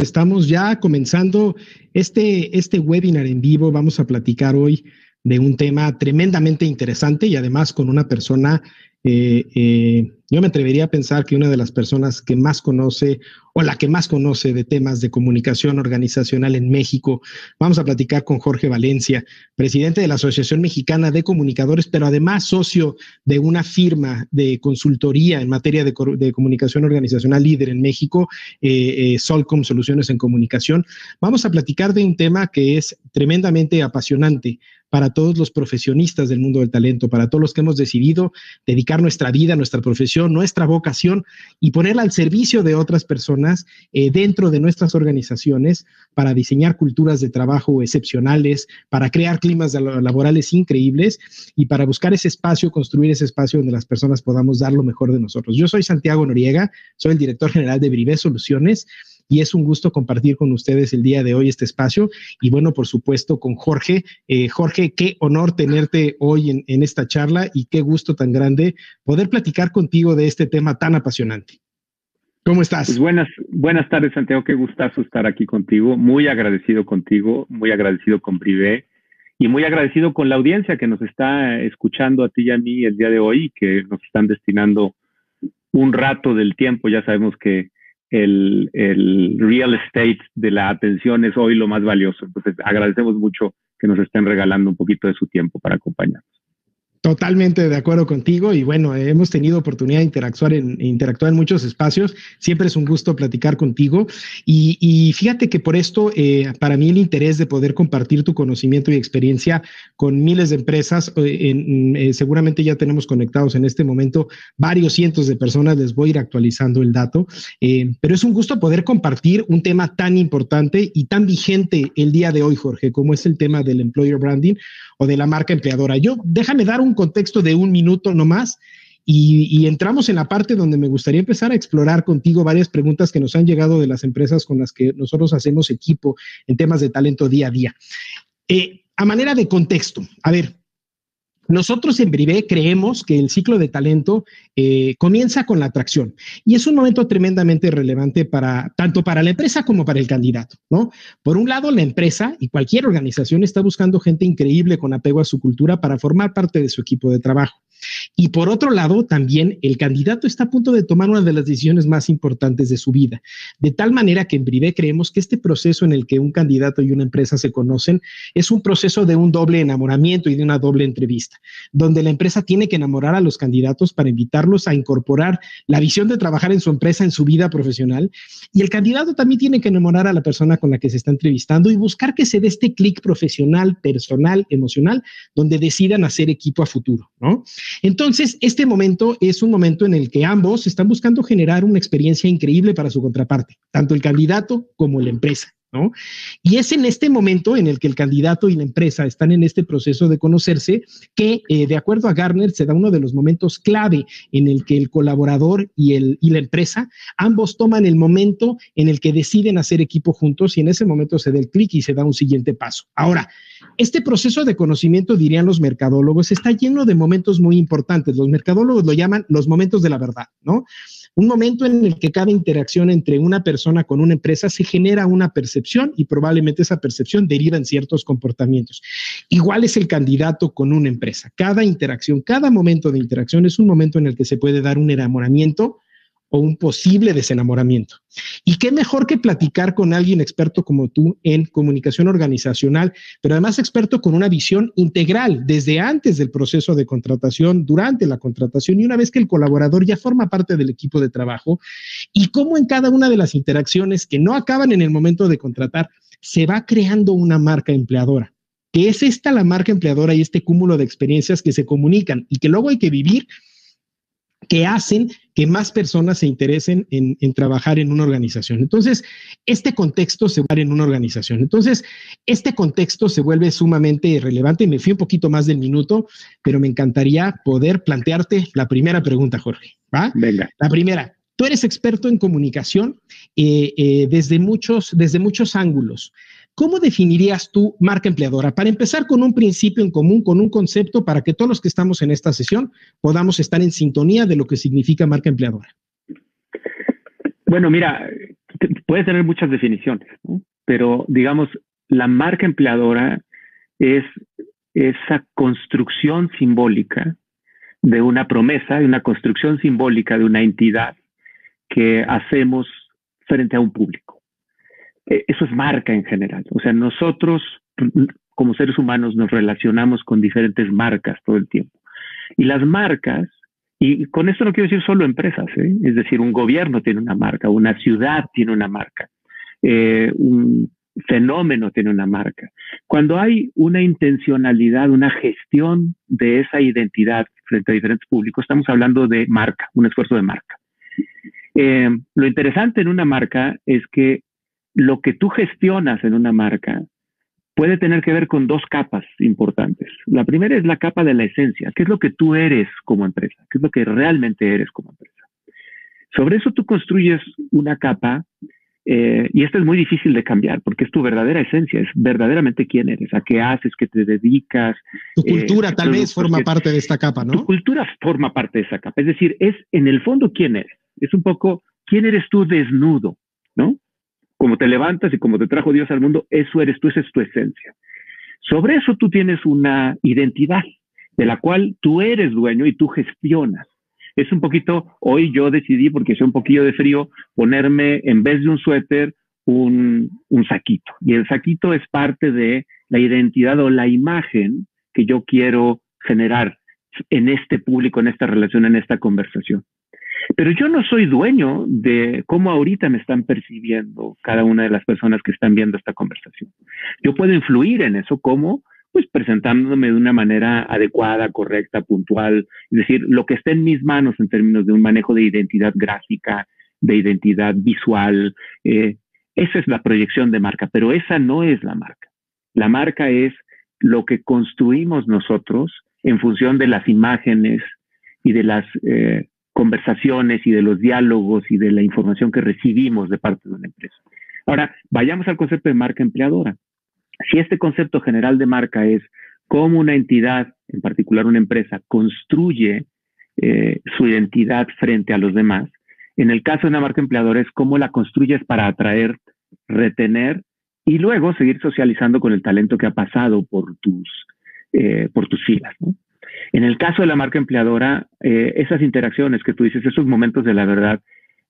Estamos ya comenzando este, este webinar en vivo. Vamos a platicar hoy de un tema tremendamente interesante y además con una persona eh, eh, yo me atrevería a pensar que una de las personas que más conoce o la que más conoce de temas de comunicación organizacional en México, vamos a platicar con Jorge Valencia, presidente de la Asociación Mexicana de Comunicadores, pero además socio de una firma de consultoría en materia de, comunicación organizacional líder en México, eh, Solcom Soluciones en Comunicación. Vamos a platicar de un tema que es tremendamente apasionante para todos los profesionistas del mundo del talento, para todos los que hemos decidido dedicar nuestra vida, nuestra profesión, nuestra vocación y ponerla al servicio de otras personas eh, dentro de nuestras organizaciones para diseñar culturas de trabajo excepcionales, para crear climas laborales increíbles y para buscar ese espacio, construir ese espacio donde las personas podamos dar lo mejor de nosotros. Yo soy Santiago Noriega, soy el director general de Brivé Soluciones y es un gusto compartir con ustedes el día de hoy este espacio y bueno, por supuesto con Jorge. Eh, Jorge, qué honor tenerte hoy en, esta charla y qué gusto tan grande poder platicar contigo de este tema tan apasionante. ¿Cómo estás? Pues buenas, buenas tardes, Santiago. Qué gustazo estar aquí contigo. Muy agradecido contigo, muy agradecido con Privé y muy agradecido con la audiencia que nos está escuchando a ti y a mí el día de hoy y que nos están destinando un rato del tiempo. Ya sabemos que el, real estate de la atención es hoy lo más valioso. Entonces, agradecemos mucho que nos estén regalando un poquito de su tiempo para acompañarnos. Totalmente de acuerdo contigo y bueno, hemos tenido oportunidad de interactuar en, interactuar en muchos espacios. Siempre es un gusto platicar contigo y, fíjate que por esto, eh, para mí el interés de poder compartir tu conocimiento y experiencia con miles de empresas, eh, eh, seguramente ya tenemos conectados en este momento varios cientos de personas, les voy a ir actualizando el dato, pero es un gusto poder compartir un tema tan importante y tan vigente el día de hoy, Jorge, como es el tema del employer branding o de la marca empleadora. Yo déjame dar un contexto de un minuto nomás y, y entramos en la parte donde me gustaría empezar a explorar contigo varias preguntas que nos han llegado de las empresas con las que nosotros hacemos equipo en temas de talento día a día. Eh, a manera de contexto, a ver, nosotros en Brivé creemos que el ciclo de talento eh, comienza con la atracción y es un momento tremendamente relevante para tanto para la empresa como para el candidato, ¿no? Por un lado, la empresa y cualquier organización está buscando gente increíble con apego a su cultura para formar parte de su equipo de trabajo. Y por otro lado, también el candidato está a punto de tomar una de las decisiones más importantes de su vida. De tal manera que en Privé creemos que este proceso en el que un candidato y una empresa se conocen es un proceso de un doble enamoramiento y de una doble entrevista, donde la empresa tiene que enamorar a los candidatos para invitarlos a incorporar la visión de trabajar en su empresa en su vida profesional. Y el candidato también tiene que enamorar a la persona con la que se está entrevistando y buscar que se dé este clic profesional, personal, emocional, donde decidan hacer equipo a futuro, ¿no? Entonces, este momento es un momento en el que ambos están buscando generar una experiencia increíble para su contraparte, tanto el candidato como la empresa. ¿No? Y es en este momento en el que el candidato y la empresa están en este proceso de conocerse que, eh, de acuerdo a Garner, se da uno de los momentos clave en el que el colaborador y, el, y la empresa ambos toman el momento en el que deciden hacer equipo juntos y en ese momento se da el clic y se da un siguiente paso. Ahora, este proceso de conocimiento, dirían los mercadólogos, está lleno de momentos muy importantes. Los mercadólogos lo llaman los momentos de la verdad, ¿no? Un momento en el que cada interacción entre una persona con una empresa se genera una percepción y probablemente esa percepción deriva en ciertos comportamientos. Igual es el candidato con una empresa. Cada interacción, cada momento de interacción es un momento en el que se puede dar un enamoramiento o un posible desenamoramiento. Y qué mejor que platicar con alguien experto como tú en comunicación organizacional, pero además experto con una visión integral desde antes del proceso de contratación, durante la contratación y una vez que el colaborador ya forma parte del equipo de trabajo y cómo en cada una de las interacciones que no acaban en el momento de contratar se va creando una marca empleadora que es esta la marca empleadora y este cúmulo de experiencias que se comunican y que luego hay que vivir que hacen que más personas se interesen en, trabajar en una organización. Entonces, este contexto se vuelve en una organización. Entonces, este contexto se vuelve sumamente relevante. Me fui un poquito más del minuto, pero me encantaría poder plantearte la primera pregunta, Jorge. ¿Va? Venga. La primera. Tú eres experto en comunicación eh, eh, desde, muchos, desde muchos ángulos. ¿Cómo definirías tú marca empleadora? Para empezar con un principio en común, con un concepto para que todos los que estamos en esta sesión podamos estar en sintonía de lo que significa marca empleadora. Bueno, mira, puede tener muchas definiciones, pero digamos, la marca empleadora es esa construcción simbólica de una promesa, de una construcción simbólica de una entidad que hacemos frente a un público. E, eso es marca en general. O sea, nosotros como seres humanos nos relacionamos con diferentes marcas todo el tiempo. Y las marcas, y con esto no quiero decir solo empresas, ¿eh? es decir, un gobierno tiene una marca, una ciudad tiene una marca, eh, un fenómeno tiene una marca. Cuando hay una intencionalidad, una gestión de esa identidad frente a diferentes públicos, estamos hablando de marca, un esfuerzo de marca. Eh, lo interesante en una marca es que lo que tú gestionas en una marca puede tener que ver con dos capas importantes. La primera es la capa de la esencia, qué es lo que tú eres como empresa, qué es lo que realmente eres como empresa. Sobre eso tú construyes una capa eh, y esta es muy difícil de cambiar porque es tu verdadera esencia, es verdaderamente quién eres, a qué haces, qué te dedicas. Tu cultura eh, tal vez forma parte de esta capa, ¿no? Tu cultura forma parte de esa capa, es decir, es en el fondo quién eres, es un poco quién eres tú desnudo, ¿no? Como te levantas y como te trajo Dios al mundo, eso eres tú, esa es tu esencia. Sobre eso tú tienes una identidad de la cual tú eres dueño y tú gestionas. Es un poquito, hoy yo decidí, porque hace un poquillo de frío, ponerme en vez de un suéter, un, un saquito. Y el saquito es parte de la identidad o la imagen que yo quiero generar en este público, en esta relación, en esta conversación. Pero yo no soy dueño de cómo ahorita me están percibiendo cada una de las personas que están viendo esta conversación. Yo puedo influir en eso como pues presentándome de una manera adecuada, correcta, puntual, es decir, lo que esté en mis manos en términos de un manejo de identidad gráfica, de identidad visual, eh, esa es la proyección de marca, pero esa no es la marca. La marca es lo que construimos nosotros en función de las imágenes y de las eh, conversaciones y de los diálogos y de la información que recibimos de parte de una empresa. Ahora, vayamos al concepto de marca empleadora. Si este concepto general de marca es cómo una entidad, en particular una empresa, construye eh, su identidad frente a los demás, en el caso de una marca empleadora es cómo la construyes para atraer, retener y luego seguir socializando con el talento que ha pasado por tus, eh, por tus filas. ¿no? En el caso de la marca empleadora, eh, esas interacciones que tú dices, esos momentos de la verdad,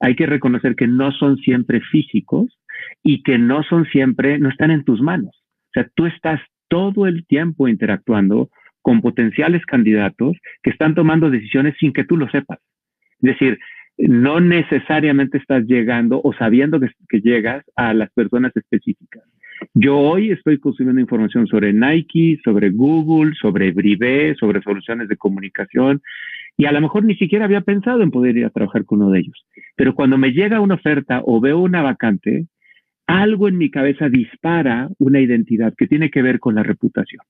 hay que reconocer que no son siempre físicos y que no son siempre, no están en tus manos. O sea, tú estás todo el tiempo interactuando con potenciales candidatos que están tomando decisiones sin que tú lo sepas. Es decir, no necesariamente estás llegando o sabiendo que llegas a las personas específicas. Yo hoy estoy consumiendo información sobre Nike, sobre Google, sobre Brivé, sobre soluciones de comunicación y a lo mejor ni siquiera había pensado en poder ir a trabajar con uno de ellos. Pero cuando me llega una oferta o veo una vacante, algo en mi cabeza dispara una identidad que tiene que ver con la reputación.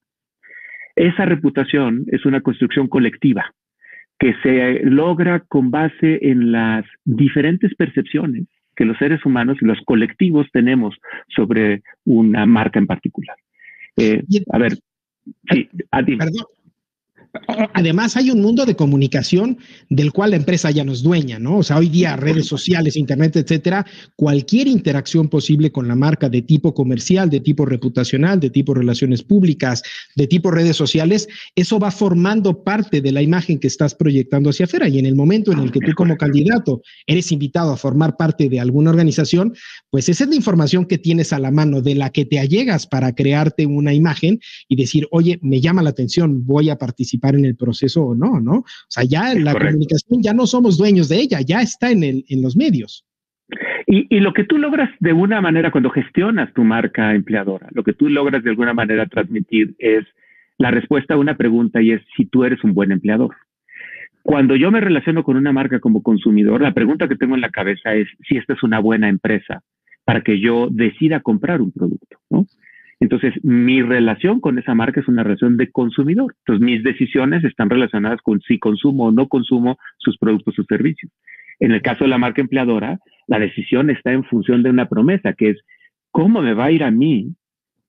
Esa reputación es una construcción colectiva que se logra con base en las diferentes percepciones que los seres humanos y los colectivos tenemos sobre una marca en particular. Eh, a ver, sí, a ti. Además, hay un mundo de comunicación del cual la empresa ya no es dueña, ¿no? O sea, hoy día redes sociales, internet, etcétera, cualquier interacción posible con la marca de tipo comercial, de tipo reputacional, de tipo relaciones públicas, de tipo redes sociales, eso va formando parte de la imagen que estás proyectando hacia afuera. Y en el momento en el que tú como candidato eres invitado a formar parte de alguna organización, pues esa es la información que tienes a la mano de la que te allegas para crearte una imagen y decir, oye, me llama la atención, voy a participar en el proceso o no, ¿no? O sea, ya la comunicación ya no somos dueños de ella, ya está en, el, en los medios. Y, y, lo que tú logras de una manera cuando gestionas tu marca empleadora, lo que tú logras de alguna manera transmitir es la respuesta a una pregunta y es si tú eres un buen empleador. Cuando yo me relaciono con una marca como consumidor, la pregunta que tengo en la cabeza es si esta es una buena empresa para que yo decida comprar un producto, ¿no? Entonces, mi relación con esa marca es una relación de consumidor. Entonces, mis decisiones están relacionadas con si consumo o no consumo sus productos o servicios. En el caso de la marca empleadora, la decisión está en función de una promesa, que es cómo me va a ir a mí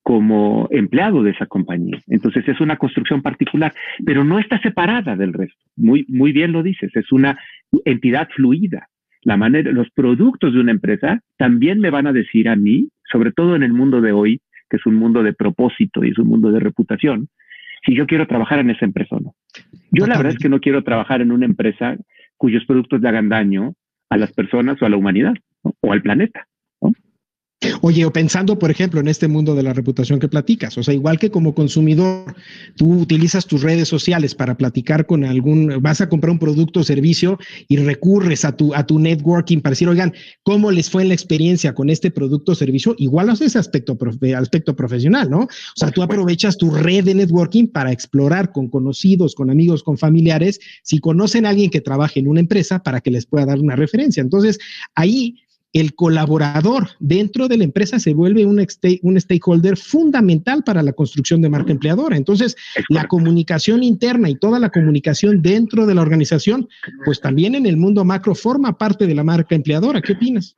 como empleado de esa compañía. Entonces es una construcción particular, pero no está separada del resto. Muy, muy bien lo dices, es una entidad fluida. la manera, los productos de una empresa también me van a decir a mí, sobre todo en el mundo de hoy, que es un mundo de propósito y es un mundo de reputación, si yo quiero trabajar en esa empresa o no. Yo la verdad es que no quiero trabajar en una empresa cuyos productos le hagan daño a las personas o a la humanidad o al planeta. Oye, o pensando, por ejemplo, en este mundo de la reputación que platicas, o sea, igual que como consumidor, tú utilizas tus redes sociales para platicar con algún, vas a comprar un producto o servicio y recurres a tu, a tu networking para decir, oigan, ¿cómo les fue la experiencia con este producto o servicio? Igual haces ese aspecto, aspecto profesional, ¿no? O sea, tú aprovechas tu red de networking para explorar con conocidos, con amigos, con familiares, si conocen a alguien que trabaje en una empresa para que les pueda dar una referencia. Entonces, ahí el colaborador dentro de la empresa se vuelve un, un stakeholder fundamental para la construcción de marca empleadora. Entonces, la comunicación interna y toda la comunicación dentro de la organización, pues también en el mundo macro forma parte de la marca empleadora. ¿Qué opinas?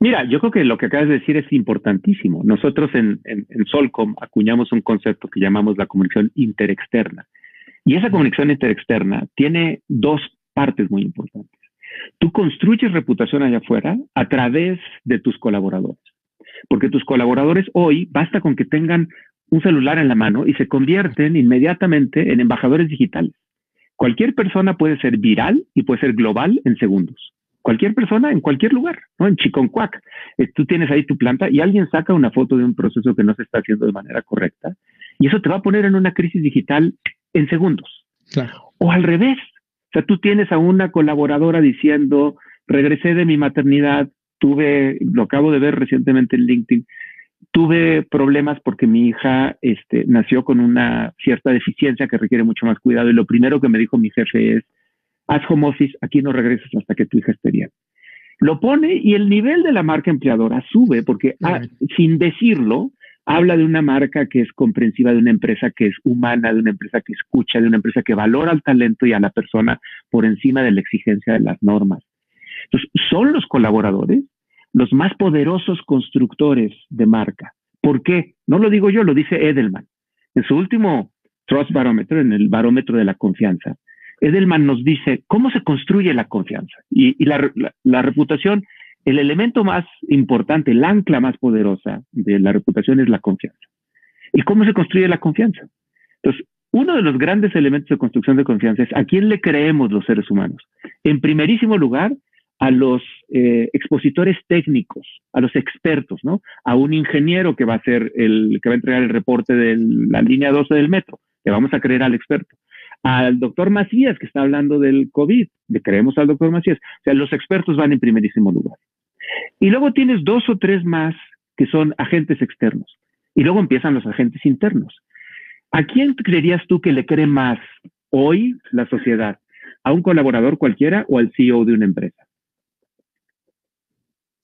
Mira, yo creo que lo que acabas de decir es importantísimo. Nosotros en, en, en Solcom acuñamos un concepto que llamamos la comunicación interexterna. Y esa comunicación interexterna tiene dos partes muy importantes. Tú construyes reputación allá afuera a través de tus colaboradores. Porque tus colaboradores hoy basta con que tengan un celular en la mano y se convierten inmediatamente en embajadores digitales. Cualquier persona puede ser viral y puede ser global en segundos. Cualquier persona en cualquier lugar, ¿no? En Chiconcuac, eh, tú tienes ahí tu planta y alguien saca una foto de un proceso que no se está haciendo de manera correcta y eso te va a poner en una crisis digital en segundos. O al revés, o sea, tú tienes a una colaboradora diciendo, regresé de mi maternidad, tuve, lo acabo de ver recientemente en LinkedIn, tuve problemas porque mi hija este, nació con una cierta deficiencia que requiere mucho más cuidado y lo primero que me dijo mi jefe es, haz home office, aquí no regresas hasta que tu hija esté bien. Lo pone y el nivel de la marca empleadora sube porque ah, sin decirlo, habla de una marca que es comprensiva, de una empresa que es humana, de una empresa que escucha, de una empresa que valora al talento y a la persona por encima de la exigencia de las normas. Entonces, son los colaboradores los más poderosos constructores de marca. ¿Por qué? No lo digo yo, lo dice Edelman. En su último Trust Barometer, en el barómetro de la confianza, Edelman nos dice cómo se construye la confianza. Y, la reputación el elemento más importante, el ancla más poderosa de la reputación es la confianza. ¿Y cómo se construye la confianza? Entonces, uno de los grandes elementos de construcción de confianza es a quién le creemos los seres humanos. En primerísimo lugar, a los eh, expositores técnicos, a los expertos, ¿no? A un ingeniero que va a ser el que va a entregar el reporte de la línea 12 del metro, le vamos a creer al experto al doctor Macías, que está hablando del COVID, le creemos al doctor Macías. O sea, los expertos van en primerísimo lugar. Y luego tienes dos o tres más que son agentes externos. Y luego empiezan los agentes internos. ¿A quién creerías tú que le cree más hoy la sociedad? ¿A un colaborador cualquiera o al CEO de una empresa?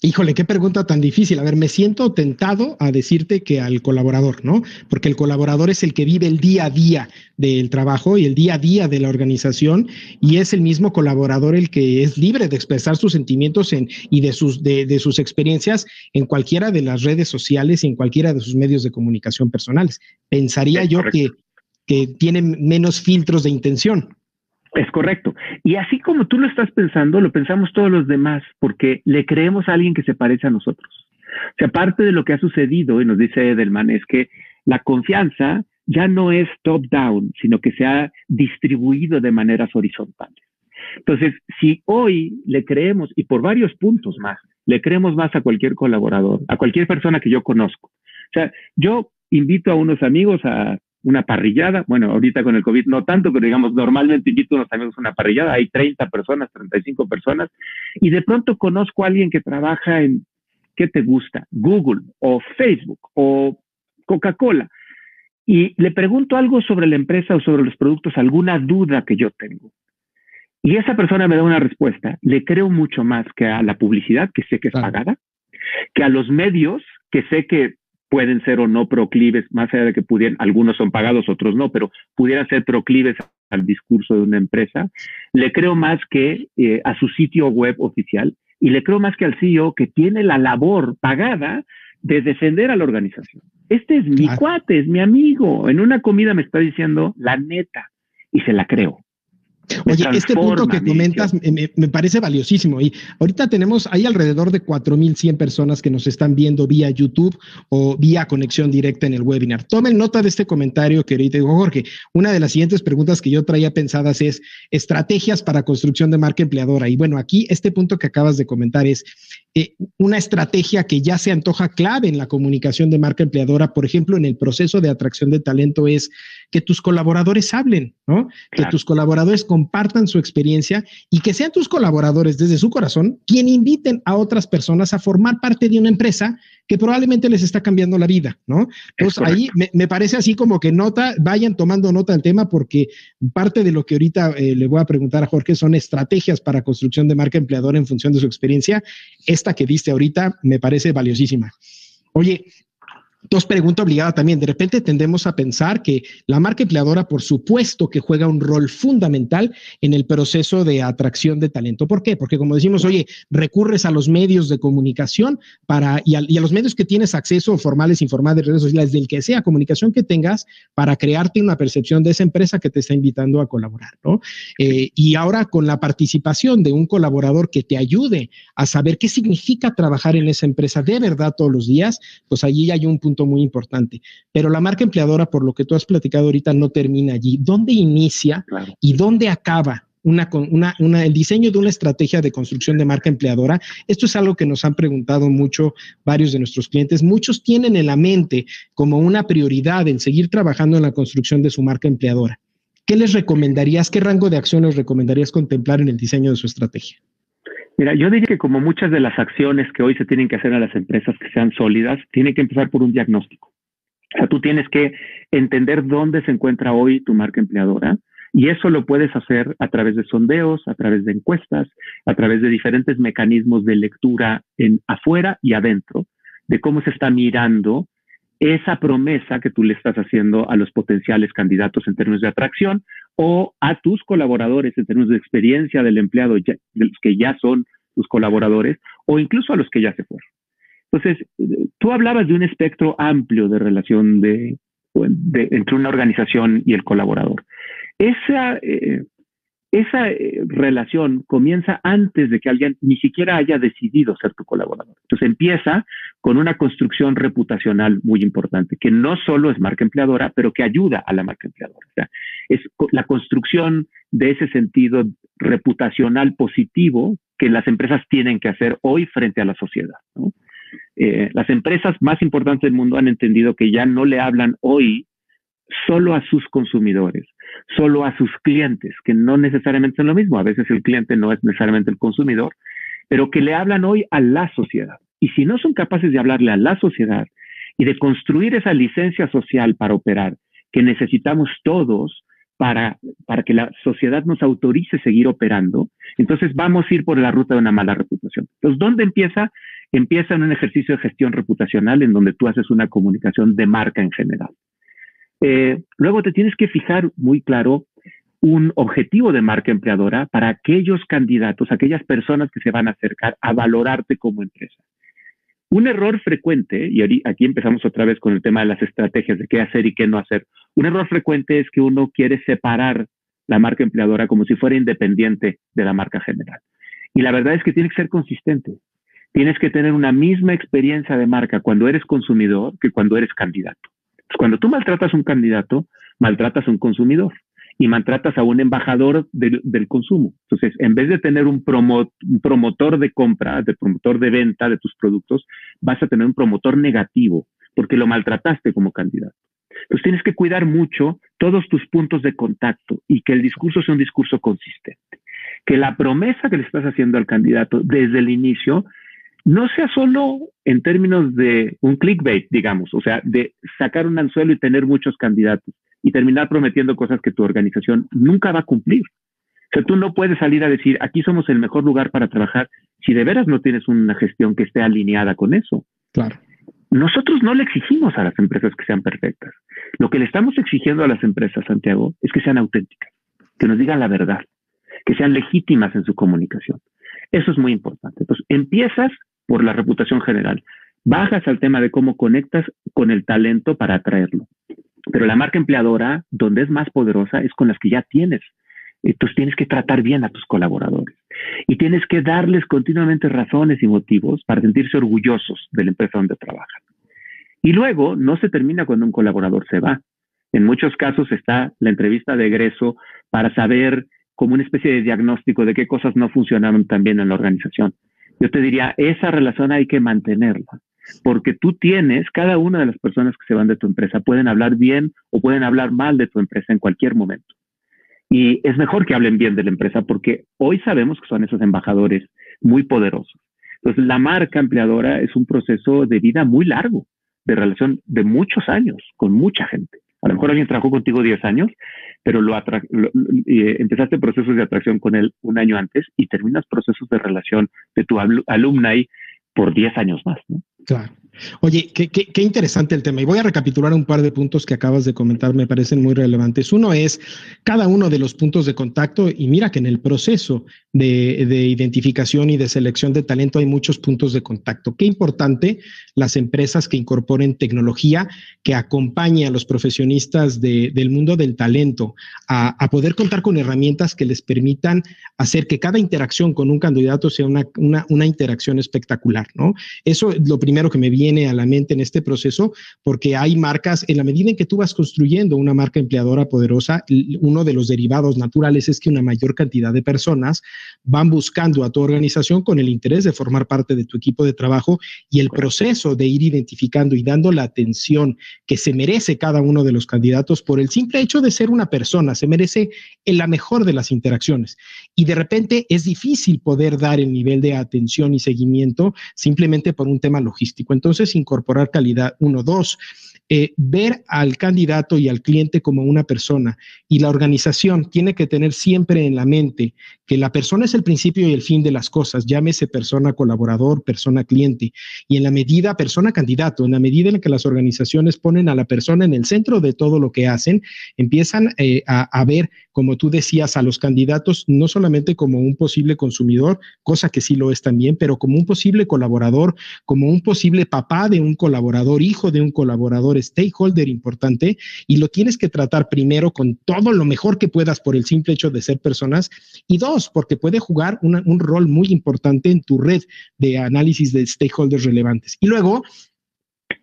Híjole, qué pregunta tan difícil. A ver, me siento tentado a decirte que al colaborador, ¿no? Porque el colaborador es el que vive el día a día del trabajo y el día a día de la organización y es el mismo colaborador el que es libre de expresar sus sentimientos en, y de sus, de, sus experiencias en cualquiera de las redes sociales y en cualquiera de sus medios de comunicación personales. Pensaría yo que, que tienen menos filtros de intención. Es correcto. Y así como tú lo estás pensando, lo pensamos todos los demás, porque le creemos a alguien que se parece a nosotros. O sea, parte de lo que ha sucedido, y nos dice Edelman, es que la confianza ya no es top-down, sino que se ha distribuido de maneras horizontales. Entonces, si hoy le creemos, y por varios puntos más, le creemos más a cualquier colaborador, a cualquier persona que yo conozco. O sea, yo invito a unos amigos a una parrillada. Bueno, ahorita con el COVID no tanto, pero digamos, normalmente invito a unos amigos a una parrillada. Hay 30 personas, 35 personas. Y de pronto conozco a alguien que trabaja en, ¿qué te gusta? Google o Facebook o Coca-Cola. Y le pregunto algo sobre la empresa o sobre los productos, alguna duda que yo tengo. Y esa persona me da una respuesta. Le creo mucho más que a la publicidad, que sé que es pagada, que a los medios, que sé que pueden ser o no proclives, más allá de que pudieran, algunos son pagados, otros no, pero pudieran ser proclives al discurso de una empresa, le creo más que eh, a su sitio web oficial y le creo más que al CEO que tiene la labor pagada de defender a la organización. Este es mi cuate, es mi amigo. En una comida me está diciendo la neta y se la creo. Oye, este punto que comentas me, parece valiosísimo y ahorita tenemos, hay alrededor de 4.100 personas que nos están viendo vía YouTube o vía conexión directa en el webinar. Tomen nota de este comentario que ahorita digo, Jorge. Una de las siguientes preguntas que yo traía pensadas es estrategias para construcción de marca empleadora. Y bueno, aquí este punto que acabas de comentar es, eh, una estrategia que ya se antoja clave en la comunicación de marca empleadora, por ejemplo, en el proceso de atracción de talento, es que tus colaboradores hablen, ¿no? Que tus colaboradores compartan su experiencia y que sean tus colaboradores desde su corazón quien inviten a otras personas a formar parte de una empresa que probablemente les está cambiando la vida, ¿no? Entonces ahí me, parece así como que nota, vayan tomando nota del tema porque parte de lo que ahorita eh, le voy a preguntar a Jorge son estrategias para construcción de marca empleadora en función de su experiencia. Esta que diste ahorita me parece valiosísima. Oye, dos preguntas obligadas también. De repente tendemos a pensar que la marca empleadora, por supuesto, que juega un rol fundamental en el proceso de atracción de talento. ¿Por qué? Porque como decimos, oye, recurres a los medios de comunicación para, y a, los medios que tienes acceso, formales, informales, redes sociales, del que sea, comunicación que tengas, para crearte una percepción de esa empresa que te está invitando a colaborar, ¿no? Eh, y ahora con la participación de un colaborador que te ayude a saber qué significa trabajar en esa empresa de verdad todos los días, pues allí hay un punto muy importante. Pero la marca empleadora, por lo que tú has platicado ahorita, no termina allí. ¿Dónde inicia y dónde acaba una, una, el diseño de una estrategia de construcción de marca empleadora. Esto es algo que nos han preguntado mucho varios de nuestros clientes. Muchos tienen en la mente como una prioridad el seguir trabajando en la construcción de su marca empleadora. ¿Qué les recomendarías? ¿Qué rango de acciones recomendarías contemplar en el diseño de su estrategia? Mira, yo diría que como muchas de las acciones que hoy se tienen que hacer a las empresas que sean sólidas, tiene que empezar por un diagnóstico. O sea, tú tienes que entender dónde se encuentra hoy tu marca empleadora y eso lo puedes hacer a través de sondeos, a través de encuestas, a través de diferentes mecanismos de lectura en afuera y adentro de cómo se está mirando esa promesa que tú le estás haciendo a los potenciales candidatos en términos de atracción o a tus colaboradores en términos de experiencia del empleado, de los que ya son tus colaboradores, o incluso a los que ya se fueron. Entonces, tú hablabas de un espectro amplio de relación de, entre una organización y el colaborador. Esa, eh, esa eh, relación comienza antes de que alguien ni siquiera haya decidido ser tu colaborador. Entonces empieza con una construcción reputacional muy importante, que no solo es marca empleadora, pero que ayuda a la marca empleadora. Es la construcción de ese sentido reputacional positivo que las empresas tienen que hacer hoy frente a la sociedad. Eh, las empresas más importantes del mundo han entendido que ya no le hablan hoy solo a sus consumidores, solo a sus clientes, que no necesariamente son lo mismo. A veces el cliente no es necesariamente el consumidor, pero que le hablan hoy a la sociedad. Y si no son capaces de hablarle a la sociedad y de construir esa licencia social para operar que necesitamos todos para, para que la sociedad nos autorice seguir operando, entonces vamos a ir por la ruta de una mala reputación. Entonces, ¿dónde empieza? Empieza en un ejercicio de gestión reputacional en donde tú haces una comunicación de marca en general. Eh, luego te tienes que fijar muy claro un objetivo de marca empleadora para aquellos candidatos, aquellas personas que se van a acercar a valorarte como empresa. Un error frecuente, y aquí empezamos otra vez con el tema de las estrategias de qué hacer y qué no hacer, un error frecuente es que uno quiere separar la marca empleadora como si fuera independiente de la marca general. Y la verdad es que tiene que ser consistente. Tienes que tener una misma experiencia de marca cuando eres consumidor que cuando eres candidato. Cuando tú maltratas a un candidato, maltratas a un consumidor y maltratas a un embajador del, consumo. Entonces, en vez de tener un, promotor de compra, de promotor de venta de tus productos, vas a tener un promotor negativo porque lo maltrataste como candidato. Entonces, tienes que cuidar mucho todos tus puntos de contacto y que el discurso sea un discurso consistente. Que la promesa que le estás haciendo al candidato desde el inicio no sea solo en términos de un clickbait, digamos, o sea, de sacar un anzuelo y tener muchos candidatos y terminar prometiendo cosas que tu organización nunca va a cumplir. O sea, tú no puedes salir a decir, aquí somos el mejor lugar para trabajar si de veras no tienes una gestión que esté alineada con eso. Claro. Nosotros no le exigimos a las empresas que sean perfectas. Lo que le estamos exigiendo a las empresas, Santiago, es que sean auténticas, que nos digan la verdad, que sean legítimas en su comunicación. Eso es muy importante. Entonces, empiezas por la reputación general. Bajas al tema de cómo conectas con el talento para atraerlo. Pero la marca empleadora, donde es más poderosa, es con las que ya tienes Entonces tienes que tratar bien a tus colaboradores y tienes que darles continuamente razones y motivos para sentirse orgullosos de la empresa donde trabajan. Y luego no se termina cuando un colaborador se va. En muchos casos está la entrevista de egreso para saber como una especie de diagnóstico de qué cosas no funcionaron tan bien en la organización. Yo te diría, esa relación hay que mantenerla, porque tú tienes, cada una de las personas que se van de tu empresa pueden hablar bien o pueden hablar mal de tu empresa en cualquier momento. Y es mejor que hablen bien de la empresa porque hoy sabemos que son esos embajadores muy poderosos. Entonces, la marca empleadora es un proceso de vida muy largo, de relación de muchos años con mucha gente. A lo mejor alguien trabajó contigo 10 años, pero lo, eh, empezaste procesos de atracción con él un año antes y terminas procesos de relación de tu alumni por 10 años más. ¿no? Claro. Oye, qué, interesante el tema. Y voy a recapitular un par de puntos que acabas de comentar, me parecen muy relevantes. Uno es cada uno de los puntos de contacto y mira que en el proceso de, de, identificación y de selección de talento hay muchos puntos de contacto. Qué importante las empresas que incorporen tecnología que acompañe a los profesionistas de, del mundo del talento a, poder contar con herramientas que les permitan hacer que cada interacción con un candidato sea una, interacción espectacular, ¿no? Eso es lo primero que me viene viene a la mente en este proceso, porque hay marcas, en la medida en que tú vas construyendo una marca empleadora poderosa, uno de los derivados naturales es que una mayor cantidad de personas van buscando a tu organización con el interés de formar parte de tu equipo de trabajo y el proceso de ir identificando y dando la atención que se merece cada uno de los candidatos por el simple hecho de ser una persona, se merece en la mejor de las interacciones. Y de repente es difícil poder dar el nivel de atención y seguimiento simplemente por un tema logístico. Entonces, entonces incorporar calidad. Uno, dos, eh, ver al candidato y al cliente como una persona. Y la organización tiene que tener siempre en la mente que la persona es el principio y el fin de las cosas, llámese persona colaborador, persona cliente. Y en la medida persona candidato, en la medida en que las organizaciones ponen a la persona en el centro de todo lo que hacen, empiezan eh, a, a ver, como tú decías, a los candidatos no solamente como un posible consumidor, cosa que sí lo es también, pero como un posible colaborador, como un posible papá de un colaborador, hijo de un colaborador stakeholder importante y lo tienes que tratar primero con todo lo mejor que puedas por el simple hecho de ser personas y dos, porque puede jugar un rol muy importante en tu red de análisis de stakeholders relevantes. Y luego,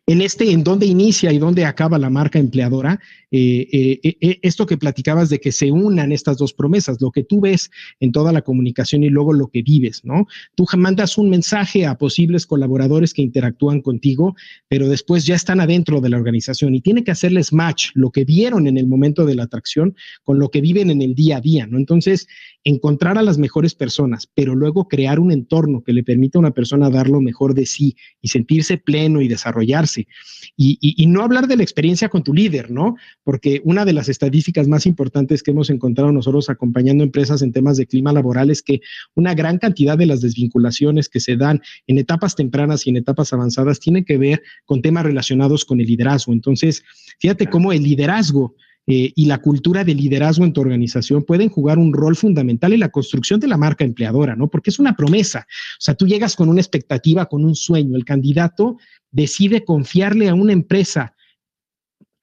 en este, en dónde inicia y dónde acaba la marca empleadora, eh, eh, eh, esto que platicabas de que se unan estas dos promesas, lo que tú ves en toda la comunicación y luego lo que vives, ¿no? Tú mandas un mensaje a posibles colaboradores que interactúan contigo, pero después ya están adentro de la organización y tiene que hacerles match lo que vieron en el momento de la atracción con lo que viven en el día a día, ¿no? Entonces, encontrar a las mejores personas, pero luego crear un entorno que le permita a una persona dar lo mejor de sí y sentirse pleno y desarrollarse. Y no hablar de la experiencia con tu líder, ¿no? Porque una de las estadísticas más importantes que hemos encontrado nosotros acompañando empresas en temas de clima laboral es que una gran cantidad de las desvinculaciones que se dan en etapas tempranas y en etapas avanzadas tienen que ver con temas relacionados con el liderazgo. Entonces, fíjate cómo el liderazgo eh, y la cultura de liderazgo en tu organización pueden jugar un rol fundamental en la construcción de la marca empleadora, ¿no? Porque es una promesa. O sea, tú llegas con una expectativa, con un sueño. El candidato decide confiarle a una empresa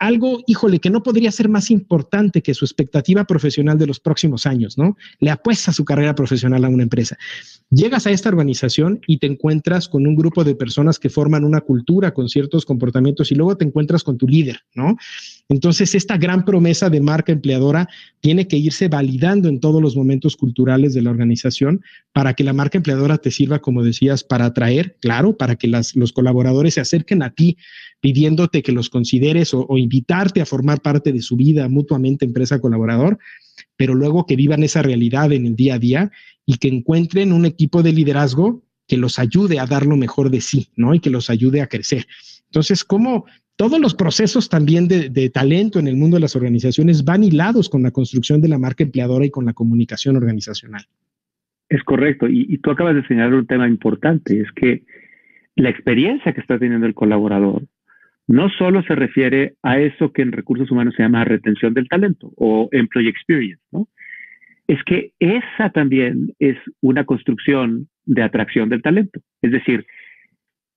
algo, híjole, que no podría ser más importante que su expectativa profesional de los próximos años, ¿no? Le apuesta su carrera profesional a una empresa. Llegas a esta organización y te encuentras con un grupo de personas que forman una cultura con ciertos comportamientos y luego te encuentras con tu líder, ¿no? Entonces, esta gran promesa de marca empleadora tiene que irse validando en todos los momentos culturales de la organización para que la marca empleadora te sirva, como decías, para atraer, claro, para que las, los colaboradores se acerquen a ti pidiéndote que los consideres o, o invitarte a formar parte de su vida mutuamente empresa-colaborador, pero luego que vivan esa realidad en el día a día y que encuentren un equipo de liderazgo que los ayude a dar lo mejor de sí, ¿no? Y que los ayude a crecer. Entonces, ¿cómo todos los procesos también de, talento en el mundo de las organizaciones van hilados con la construcción de la marca empleadora y con la comunicación organizacional? Es correcto. Y, y tú acabas de señalar un tema importante, es que la experiencia que está teniendo el colaborador no solo se refiere a eso que en recursos humanos se llama retención del talento o employee experience. Es que esa también es una construcción de atracción del talento. Es decir,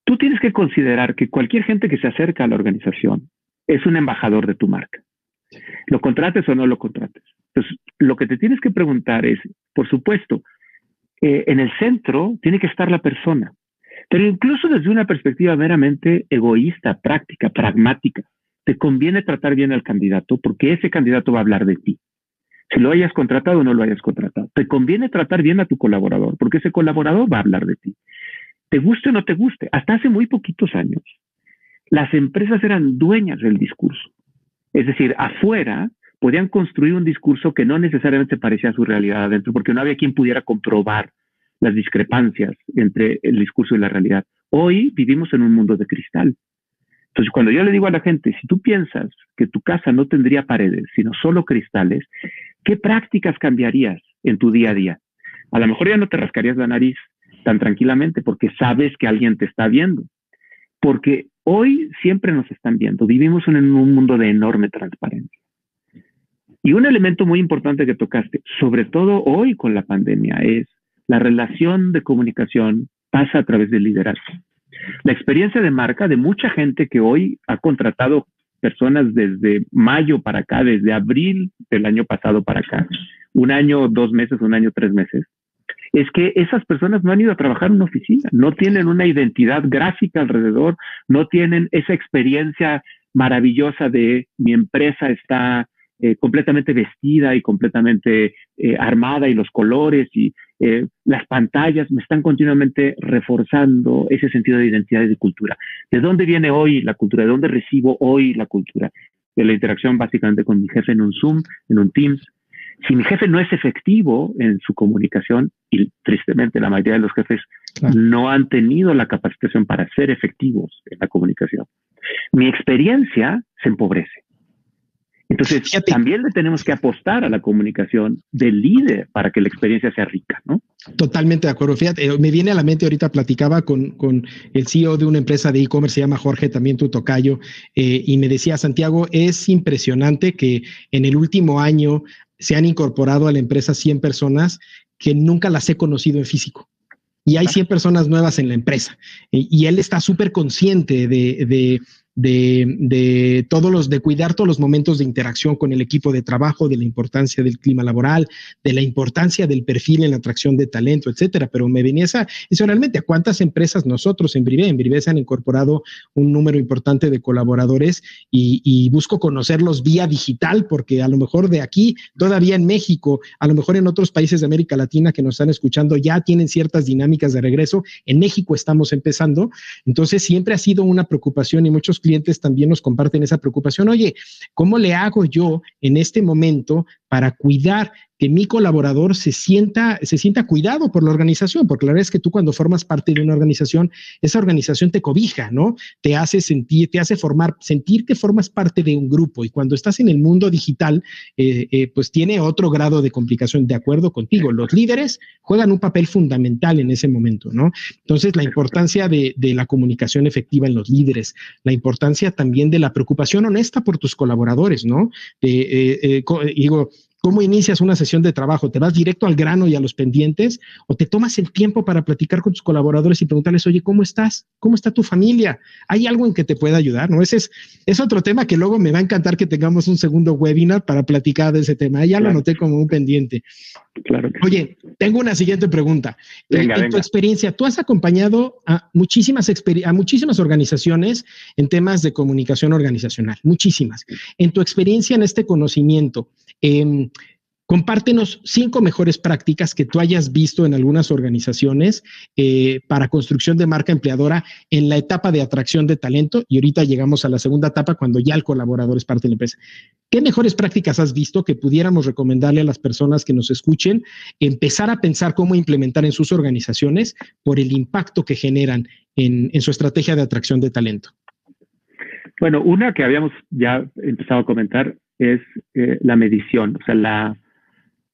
tú tienes que considerar que cualquier gente que se acerca a la organización es un embajador de tu marca. Lo contrates o no lo contrates. Entonces, lo que te tienes que preguntar es, por supuesto, eh, en el centro tiene que estar la persona, pero incluso desde una perspectiva meramente egoísta, práctica, pragmática, te conviene tratar bien al candidato porque ese candidato va a hablar de ti. Si lo hayas contratado o no lo hayas contratado. Te conviene tratar bien a tu colaborador porque ese colaborador va a hablar de ti. Te guste o no te guste. Hasta hace muy poquitos años, las empresas eran dueñas del discurso. Es decir, afuera podían construir un discurso que no necesariamente parecía a su realidad adentro, porque no había quien pudiera comprobar las discrepancias entre el discurso y la realidad. Hoy vivimos en un mundo de cristal. Entonces, cuando yo le digo a la gente, si tú piensas que tu casa no tendría paredes, sino solo cristales, ¿qué prácticas cambiarías en tu día a día? A lo mejor ya no te rascarías la nariz tan tranquilamente porque sabes que alguien te está viendo. Porque hoy siempre nos están viendo. Vivimos en un mundo de enorme transparencia. Y un elemento muy importante que tocaste, sobre todo hoy con la pandemia, es la relación de comunicación pasa a través del liderazgo. La experiencia de marca de mucha gente que hoy ha contratado personas desde mayo para acá, desde abril del año pasado para acá, un año, dos meses, un año, tres meses, es que esas personas no han ido a trabajar en una oficina, no tienen una identidad gráfica alrededor, no tienen esa experiencia maravillosa de mi empresa está eh, completamente vestida y completamente eh, armada y los colores y eh, las pantallas me están continuamente reforzando ese sentido de identidad y de cultura. ¿De dónde viene hoy la cultura? ¿De dónde recibo hoy la cultura? De la interacción básicamente con mi jefe en un Zoom, en un Teams. Si mi jefe no es efectivo en su comunicación, y tristemente la mayoría de los jefes no han tenido la capacitación para ser efectivos en la comunicación, mi experiencia se empobrece. Entonces, también le tenemos que apostar a la comunicación del líder para que la experiencia sea rica, ¿no? Totalmente de acuerdo. Fíjate, eh, me viene a la mente ahorita, platicaba con, con el CEO de una empresa de e-commerce, se llama Jorge, también tu tocayo, eh, y me decía, Santiago, es impresionante que en el último año se han incorporado a la empresa 100 personas que nunca las he conocido en físico y hay 100 personas nuevas en la empresa. Y, él está súper consciente de, de, todos los, de cuidar todos los momentos de interacción con el equipo de trabajo, de la importancia del clima laboral, de la importancia del perfil en la atracción de talento, etcétera. Pero me venía esa, eso realmente, ¿a cuántas empresas nosotros en Brive, en Brive se han incorporado un número importante de colaboradores y, y busco conocerlos vía digital, porque a lo mejor de aquí, todavía en México, a lo mejor en otros países de América Latina que nos están escuchando, ya tienen ciertas dinámicas de regreso. En México estamos empezando. Entonces, siempre ha sido una preocupación y muchos clientes también nos comparten esa preocupación. Oye, ¿cómo le hago yo en este momento para cuidar que mi colaborador se sienta, se sienta cuidado por la organización, porque la verdad es que tú cuando formas parte de una organización, esa organización te cobija, ¿no? Te hace sentir, te hace formar, sentir que formas parte de un grupo y cuando estás en el mundo digital, eh, eh, pues tiene otro grado de complicación, de acuerdo contigo. Los líderes juegan un papel fundamental en ese momento, ¿no? Entonces, la importancia de, la comunicación efectiva en los líderes, la importancia también de la preocupación honesta por tus colaboradores, ¿no? Eh, digo, ¿Cómo inicias una sesión de trabajo? ¿Te vas directo al grano y a los pendientes o te tomas el tiempo para platicar con tus colaboradores y preguntarles, oye, ¿cómo estás? ¿Cómo está tu familia? ¿Hay algo en que te pueda ayudar? ¿No? Ese es, es otro tema que luego me va a encantar que tengamos un segundo webinar para platicar de ese tema. Ya lo anoté como un pendiente. Claro. Oye, tengo una siguiente pregunta. en, tu experiencia, tú has acompañado a muchísimas, a muchísimas organizaciones en temas de comunicación organizacional, muchísimas. En tu experiencia en este conocimiento, eh, Compártenos cinco mejores prácticas que tú hayas visto en algunas organizaciones eh, para construcción de marca empleadora en la etapa de atracción de talento y ahorita llegamos a la segunda etapa cuando ya el colaborador es parte de la empresa. ¿Qué mejores prácticas has visto que pudiéramos recomendarle a las personas que nos escuchen empezar a pensar cómo implementar en sus organizaciones por el impacto que generan en, su estrategia de atracción de talento? Bueno, una que habíamos ya empezado a comentar es eh, la medición, o sea, la,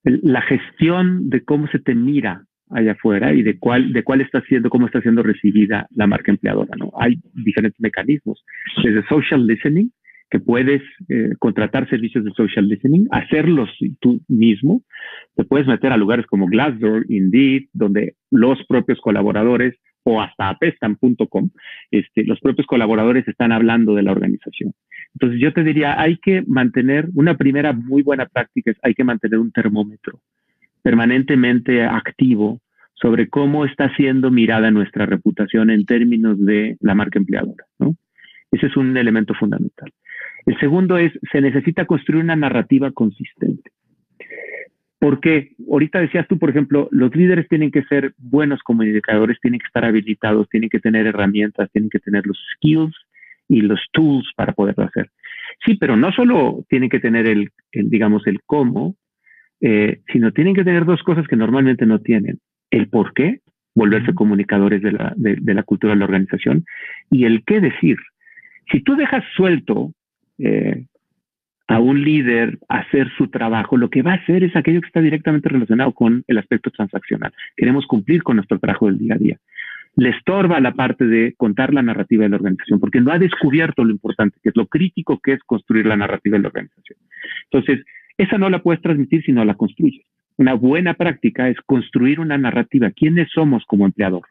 la gestión de cómo se te mira allá afuera y de cuál, de cuál está siendo, cómo está siendo recibida la marca empleadora, ¿no? Hay diferentes mecanismos, desde social listening, que puedes eh, contratar servicios de social listening, hacerlos tú mismo, te puedes meter a lugares como Glassdoor, Indeed, donde los propios colaboradores o hasta apestan.com, este, los propios colaboradores están hablando de la organización. Entonces yo te diría, hay que mantener, una primera muy buena práctica es hay que mantener un termómetro permanentemente activo sobre cómo está siendo mirada nuestra reputación en términos de la marca empleadora. ¿no? Ese es un elemento fundamental. El segundo es, se necesita construir una narrativa consistente. Porque ahorita decías tú, por ejemplo, los líderes tienen que ser buenos comunicadores, tienen que estar habilitados, tienen que tener herramientas, tienen que tener los skills y los tools para poderlo hacer. Sí, pero no solo tienen que tener el, digamos, el cómo, eh, sino tienen que tener dos cosas que normalmente no tienen. El por qué, volverse comunicadores de la, de la cultura de la organización, y el qué decir. Si tú dejas suelto eh, a un líder hacer su trabajo, lo que va a hacer es aquello que está directamente relacionado con el aspecto transaccional. Queremos cumplir con nuestro trabajo del día a día. Le estorba la parte de contar la narrativa de la organización, porque no ha descubierto lo importante, que es lo crítico que es construir la narrativa de la organización. Entonces, esa no la puedes transmitir si no la construyes. Una buena práctica es construir una narrativa. ¿Quiénes somos como empleador?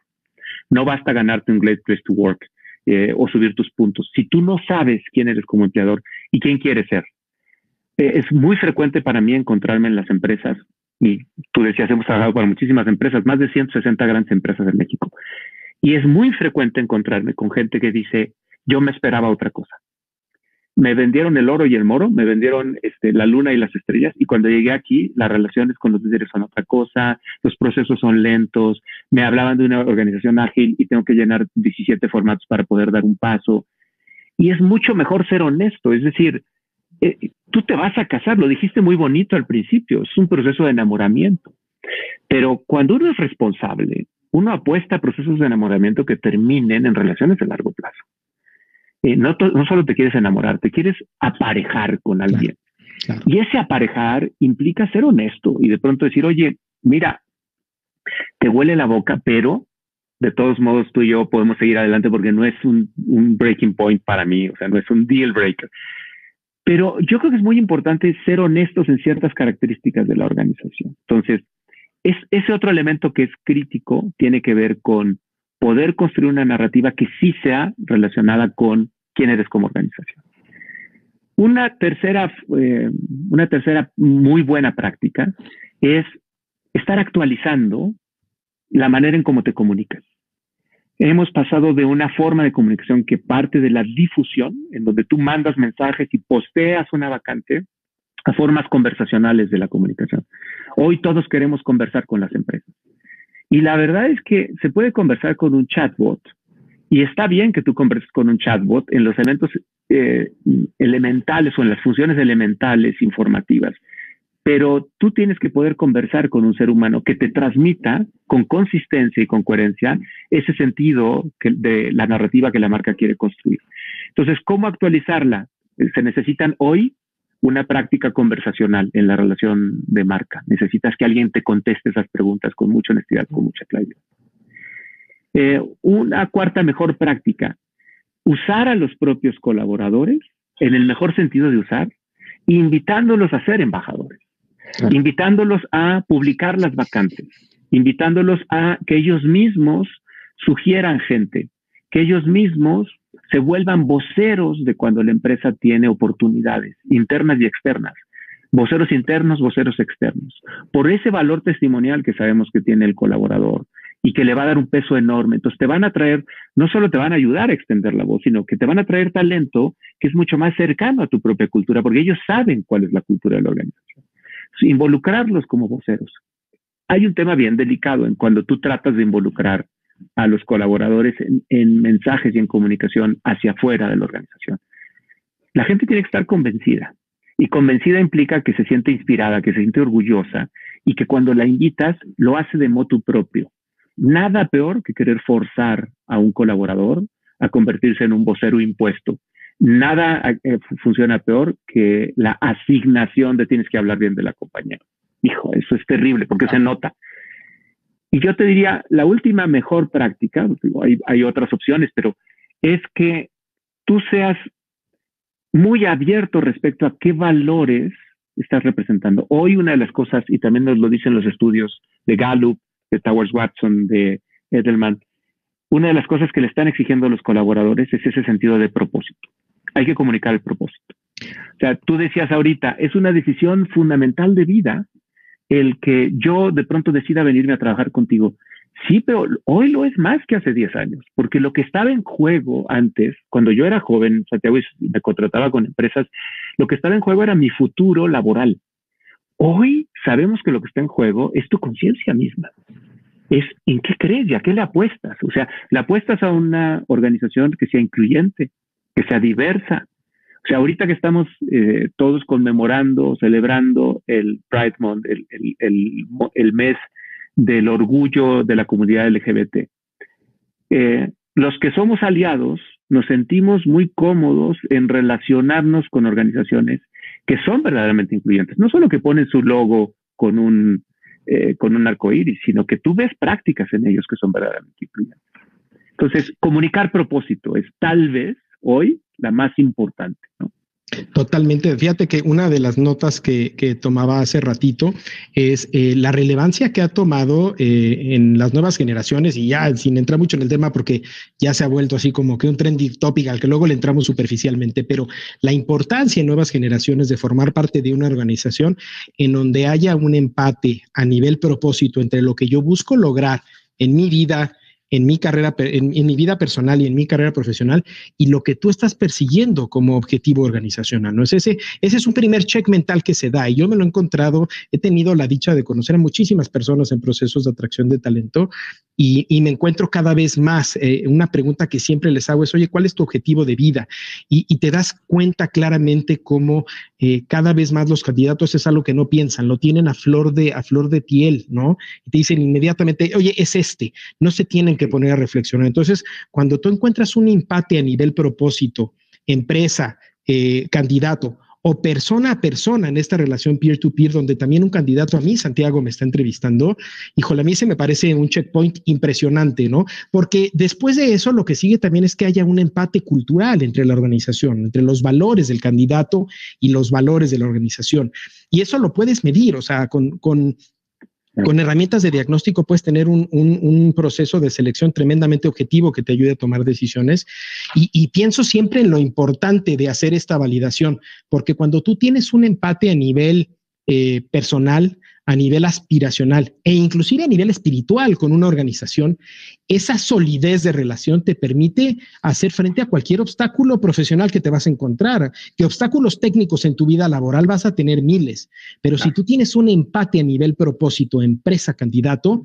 No basta ganarte un Great Place to Work eh, o subir tus puntos. Si tú no sabes quién eres como empleador y quién quieres ser, eh, es muy frecuente para mí encontrarme en las empresas, y tú decías, hemos trabajado para muchísimas empresas, más de 160 grandes empresas en México, y es muy frecuente encontrarme con gente que dice, yo me esperaba otra cosa me vendieron el oro y el moro, me vendieron este, la luna y las estrellas y cuando llegué aquí las relaciones con los líderes son otra cosa, los procesos son lentos, me hablaban de una organización ágil y tengo que llenar 17 formatos para poder dar un paso. Y es mucho mejor ser honesto, es decir, eh, tú te vas a casar, lo dijiste muy bonito al principio, es un proceso de enamoramiento, pero cuando uno es responsable, uno apuesta a procesos de enamoramiento que terminen en relaciones de largo plazo. Eh, no, no, solo te quieres enamorar, te quieres aparejar con alguien. Y ese aparejar implica ser honesto y de pronto decir, oye, mira, te huele la boca, pero de todos modos tú y yo podemos seguir adelante porque no es un, un breaking point para mí, o sea, no es un deal breaker. Pero yo creo que es muy importante ser honestos en ciertas características de la organización. Entonces, es, ese otro elemento que es crítico tiene que ver con poder construir una narrativa que sí sea relacionada con quién eres como organización. Una tercera, eh, una tercera muy buena práctica es estar actualizando la manera en cómo te comunicas. Hemos pasado de una forma de comunicación que parte de la difusión, en donde tú mandas mensajes y posteas una vacante, a formas conversacionales de la comunicación. Hoy todos queremos conversar con las empresas. Y la verdad es que se puede conversar con un chatbot y está bien que tú converses con un chatbot en los eventos eh, elementales o en las funciones elementales informativas, pero tú tienes que poder conversar con un ser humano que te transmita con consistencia y con coherencia ese sentido de la narrativa que la marca quiere construir. Entonces, ¿cómo actualizarla? Se necesitan hoy una práctica conversacional en la relación de marca. Necesitas que alguien te conteste esas preguntas con mucha honestidad, con mucha claridad. Eh, una cuarta mejor práctica, usar a los propios colaboradores en el mejor sentido de usar, invitándolos a ser embajadores, invitándolos a publicar las vacantes, invitándolos a que ellos mismos sugieran gente, que ellos mismos se vuelvan voceros de cuando la empresa tiene oportunidades internas y externas. Voceros internos, voceros externos. Por ese valor testimonial que sabemos que tiene el colaborador y que le va a dar un peso enorme. Entonces te van a traer, no solo te van a ayudar a extender la voz, sino que te van a traer talento que es mucho más cercano a tu propia cultura, porque ellos saben cuál es la cultura de la organización. Involucrarlos como voceros. Hay un tema bien delicado en cuando tú tratas de involucrar a los colaboradores en, mensajes y en comunicación hacia afuera de la organización. La gente tiene que estar convencida y convencida implica que se siente inspirada, que se siente orgullosa y que cuando la invitas lo hace de motu propio. Nada peor que querer forzar a un colaborador a convertirse en un vocero impuesto. Nada eh, funciona peor que la asignación de tienes que hablar bien de la compañía. Hijo, eso es terrible porque se nota. Y yo te diría, la última mejor práctica, hay, hay otras opciones, pero es que tú seas muy abierto respecto a qué valores estás representando. Hoy una de las cosas, y también nos lo dicen los estudios de Gallup, de Towers Watson, de Edelman, una de las cosas que le están exigiendo a los colaboradores es ese sentido de propósito. Hay que comunicar el propósito. sea, tú decías ahorita, es una decisión fundamental de vida el que yo de pronto decida venirme a trabajar contigo. Sí, pero hoy lo es más que hace 10 años, porque lo que estaba en juego antes, cuando yo era joven, Santiago, me contrataba con empresas, lo que estaba en juego era mi futuro laboral. Hoy sabemos que lo que está en juego es tu conciencia misma. Es en qué crees y a qué le apuestas. O sea, le apuestas a una organización que sea incluyente, que sea diversa. O sea, ahorita que estamos eh, todos conmemorando, celebrando el Pride Month, el, mes del orgullo de la comunidad LGBT. Eh, los que somos aliados nos sentimos muy cómodos en relacionarnos con organizaciones que son verdaderamente incluyentes. No solo que ponen su logo con un, eh, con un arco iris, sino que tú ves prácticas en ellos que son verdaderamente incluyentes. Entonces, comunicar propósito es tal vez hoy la más importante. ¿no? Totalmente. Fíjate que una de las notas que, tomaba hace ratito es eh, la relevancia que ha tomado eh, en las nuevas generaciones y ya sin entrar mucho en el tema porque ya se ha vuelto así como que un trending topic al que luego le entramos superficialmente, pero la importancia en nuevas generaciones de formar parte de una organización en donde haya un empate a nivel propósito entre lo que yo busco lograr en mi vida, en mi carrera, en, mi vida personal y en mi carrera profesional y lo que tú estás persiguiendo como objetivo organizacional. ¿no? Es ese, ese es un primer check mental que se da y yo me lo he encontrado, he tenido la dicha de conocer a muchísimas personas en procesos de atracción de talento y, me encuentro cada vez más. Eh, una pregunta que siempre les hago es, oye, ¿cuál es tu objetivo de vida? Y, te das cuenta claramente cómo eh, cada vez más los candidatos es algo que no piensan, lo tienen a flor de, a flor de piel, ¿no? Y te dicen inmediatamente, oye, es este, no se tienen que poner a reflexionar. Entonces, cuando tú encuentras un empate a nivel propósito, empresa, eh, candidato, o persona a persona en esta relación peer-to-peer, donde también un candidato a mí, Santiago, me está entrevistando. Híjole, a mí se me parece un checkpoint impresionante, ¿no? Porque después de eso, lo que sigue también es que haya un empate cultural entre la organización, entre los valores del candidato y los valores de la organización. Y eso lo puedes medir, o sea, con, con con herramientas de diagnóstico puedes tener un, proceso de selección tremendamente objetivo que te ayude a tomar decisiones. Y, pienso siempre en lo importante de hacer esta validación, porque cuando tú tienes un empate a nivel eh, personal, a nivel aspiracional e inclusive a nivel espiritual con una organización, esa solidez de relación te permite hacer frente a cualquier obstáculo profesional que te vas a encontrar. Que obstáculos técnicos en tu vida laboral vas a tener miles, pero si tú tienes un empate a nivel propósito, empresa, candidato,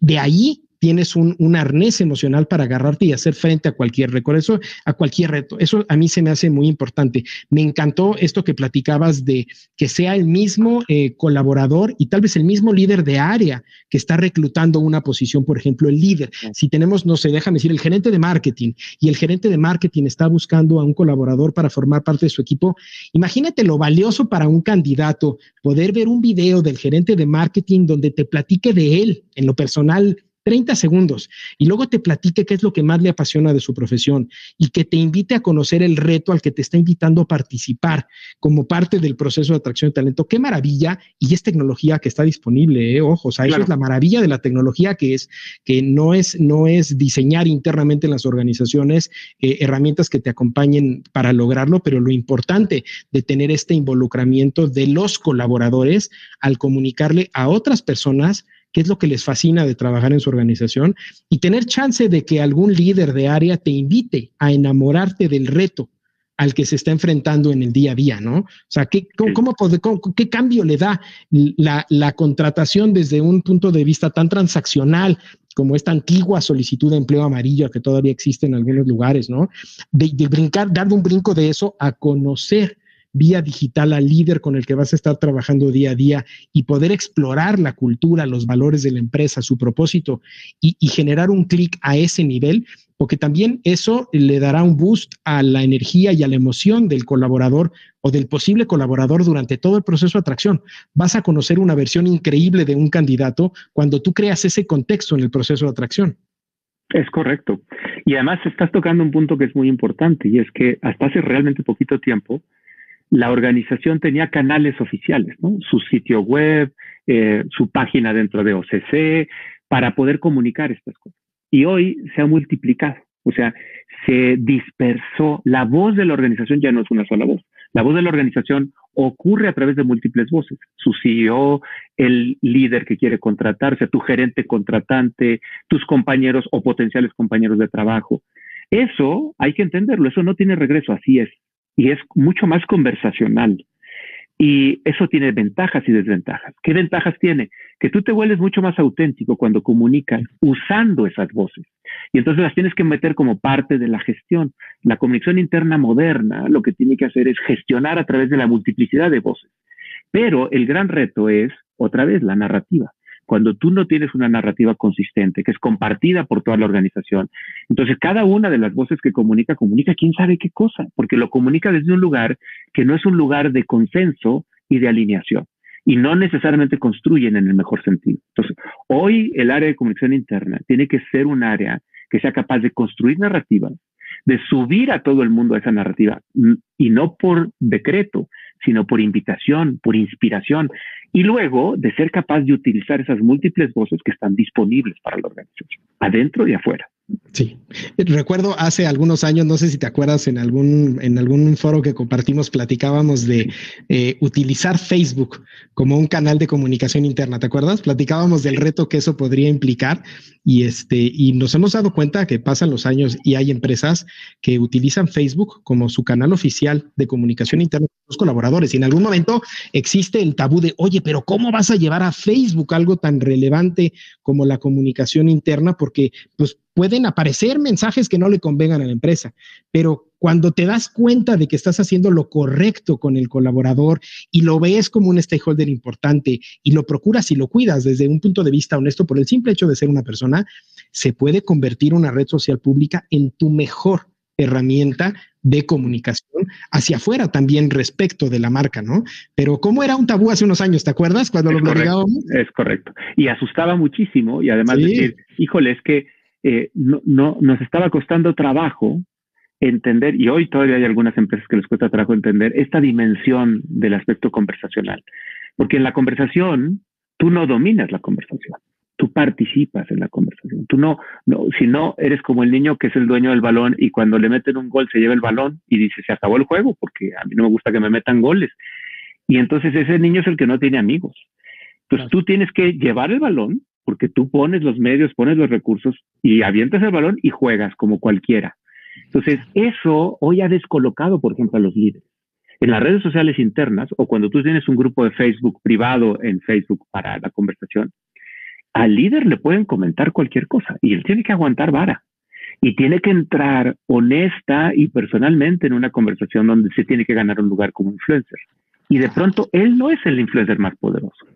de ahí tienes un, arnés emocional para agarrarte y hacer frente a cualquier reto, eso, a cualquier reto. Eso a mí se me hace muy importante. Me encantó esto que platicabas de que sea el mismo eh, colaborador y tal vez el mismo líder de área que está reclutando una posición, por ejemplo, el líder. Si tenemos, no sé, déjame decir, el gerente de marketing y el gerente de marketing está buscando a un colaborador para formar parte de su equipo, imagínate lo valioso para un candidato poder ver un video del gerente de marketing donde te platique de él en lo personal 30 segundos y luego te platique qué es lo que más le apasiona de su profesión y que te invite a conocer el reto al que te está invitando a participar como parte del proceso de atracción de talento. Qué maravilla y es tecnología que está disponible, ¿eh? ojo, o sea, eso es la maravilla de la tecnología que es que no es no es diseñar internamente en las organizaciones eh, herramientas que te acompañen para lograrlo, pero lo importante de tener este involucramiento de los colaboradores al comunicarle a otras personas qué es lo que les fascina de trabajar en su organización y tener chance de que algún líder de área te invite a enamorarte del reto al que se está enfrentando en el día a día, ¿no? O sea, ¿qué, cómo, qué cambio le da la, contratación desde un punto de vista tan transaccional como esta antigua solicitud de empleo amarillo que todavía existe en algunos lugares, ¿no? De, de brincar, dar un brinco de eso a conocer vía digital al líder con el que vas a estar trabajando día a día y poder explorar la cultura, los valores de la empresa, su propósito y, generar un clic a ese nivel, porque también eso le dará un boost a la energía y a la emoción del colaborador o del posible colaborador durante todo el proceso de atracción. Vas a conocer una versión increíble de un candidato cuando tú creas ese contexto en el proceso de atracción. Es correcto. Y además estás tocando un punto que es muy importante y es que hasta hace realmente poquito tiempo, la organización tenía canales oficiales, su sitio web, eh, su página dentro de OCC, para poder comunicar estas cosas. Y hoy se ha multiplicado, o sea, se dispersó, la voz de la organización ya no es una sola voz. La voz de la organización ocurre a través de múltiples voces. Su CEO, el líder que quiere contratarse, tu gerente contratante, tus compañeros o potenciales compañeros de trabajo. Eso hay que entenderlo, eso no tiene regreso, así es. Y es mucho más conversacional. Y eso tiene ventajas y desventajas. ¿Qué ventajas tiene? Que tú te vuelves mucho más auténtico cuando comunicas usando esas voces. Y entonces las tienes que meter como parte de la gestión. La comunicación interna moderna lo que tiene que hacer es gestionar a través de la multiplicidad de voces. Pero el gran reto es, otra vez, la narrativa cuando tú no tienes una narrativa consistente, que es compartida por toda la organización, entonces cada una de las voces que comunica, comunica quién sabe qué cosa, porque lo comunica desde un lugar que no es un lugar de consenso y de alineación, y no necesariamente construyen en el mejor sentido. Entonces, hoy el área de comunicación interna tiene que ser un área que sea capaz de construir narrativas, de subir a todo el mundo a esa narrativa, y no por decreto, sino por invitación, por inspiración, y luego de ser capaz de utilizar esas múltiples voces que están disponibles para la organización, adentro y afuera. Sí, recuerdo hace algunos años, no sé si te acuerdas, en algún, en algún foro que compartimos, platicábamos de eh, utilizar Facebook como un canal de comunicación interna, ¿te acuerdas? Platicábamos del reto que eso podría implicar y, este, y nos hemos dado cuenta que pasan los años y hay empresas que utilizan Facebook como su canal oficial de comunicación interna con los colaboradores. Y en algún momento existe el tabú de, oye, pero ¿cómo vas a llevar a Facebook algo tan relevante como la comunicación interna? Porque pues pueden aparecer mensajes que no le convengan a la empresa, pero cuando te das cuenta de que estás haciendo lo correcto con el colaborador y lo ves como un stakeholder importante y lo procuras y lo cuidas desde un punto de vista honesto por el simple hecho de ser una persona, se puede convertir una red social pública en tu mejor herramienta de comunicación hacia afuera también respecto de la marca, ¿no? Pero cómo era un tabú hace unos años, ¿te acuerdas? Cuando lo obligábamos. Es correcto. Y asustaba muchísimo y además decir, híjole, es que eh, no, no, nos estaba costando trabajo entender, y hoy todavía hay algunas empresas que les cuesta trabajo entender esta dimensión del aspecto conversacional. Porque en la conversación, tú no dominas la conversación, tú participas en la conversación. Tú no, no, si no, eres como el niño que es el dueño del balón y cuando le meten un gol se lleva el balón y dice, se acabó el juego porque a mí no me gusta que me metan goles. Y entonces ese niño es el que no tiene amigos. Entonces tú tienes que llevar el balón, porque tú pones los medios, pones los recursos y avientas el balón y juegas como cualquiera. Entonces, eso hoy ha descolocado, por ejemplo, a los líderes. En las redes sociales internas o cuando tú tienes un grupo de Facebook privado en Facebook para la conversación, al líder le pueden comentar cualquier cosa y él tiene que aguantar vara y tiene que entrar honesta y personalmente en una conversación donde se tiene que ganar un lugar como influencer. Y de pronto él no es el influencer más poderoso.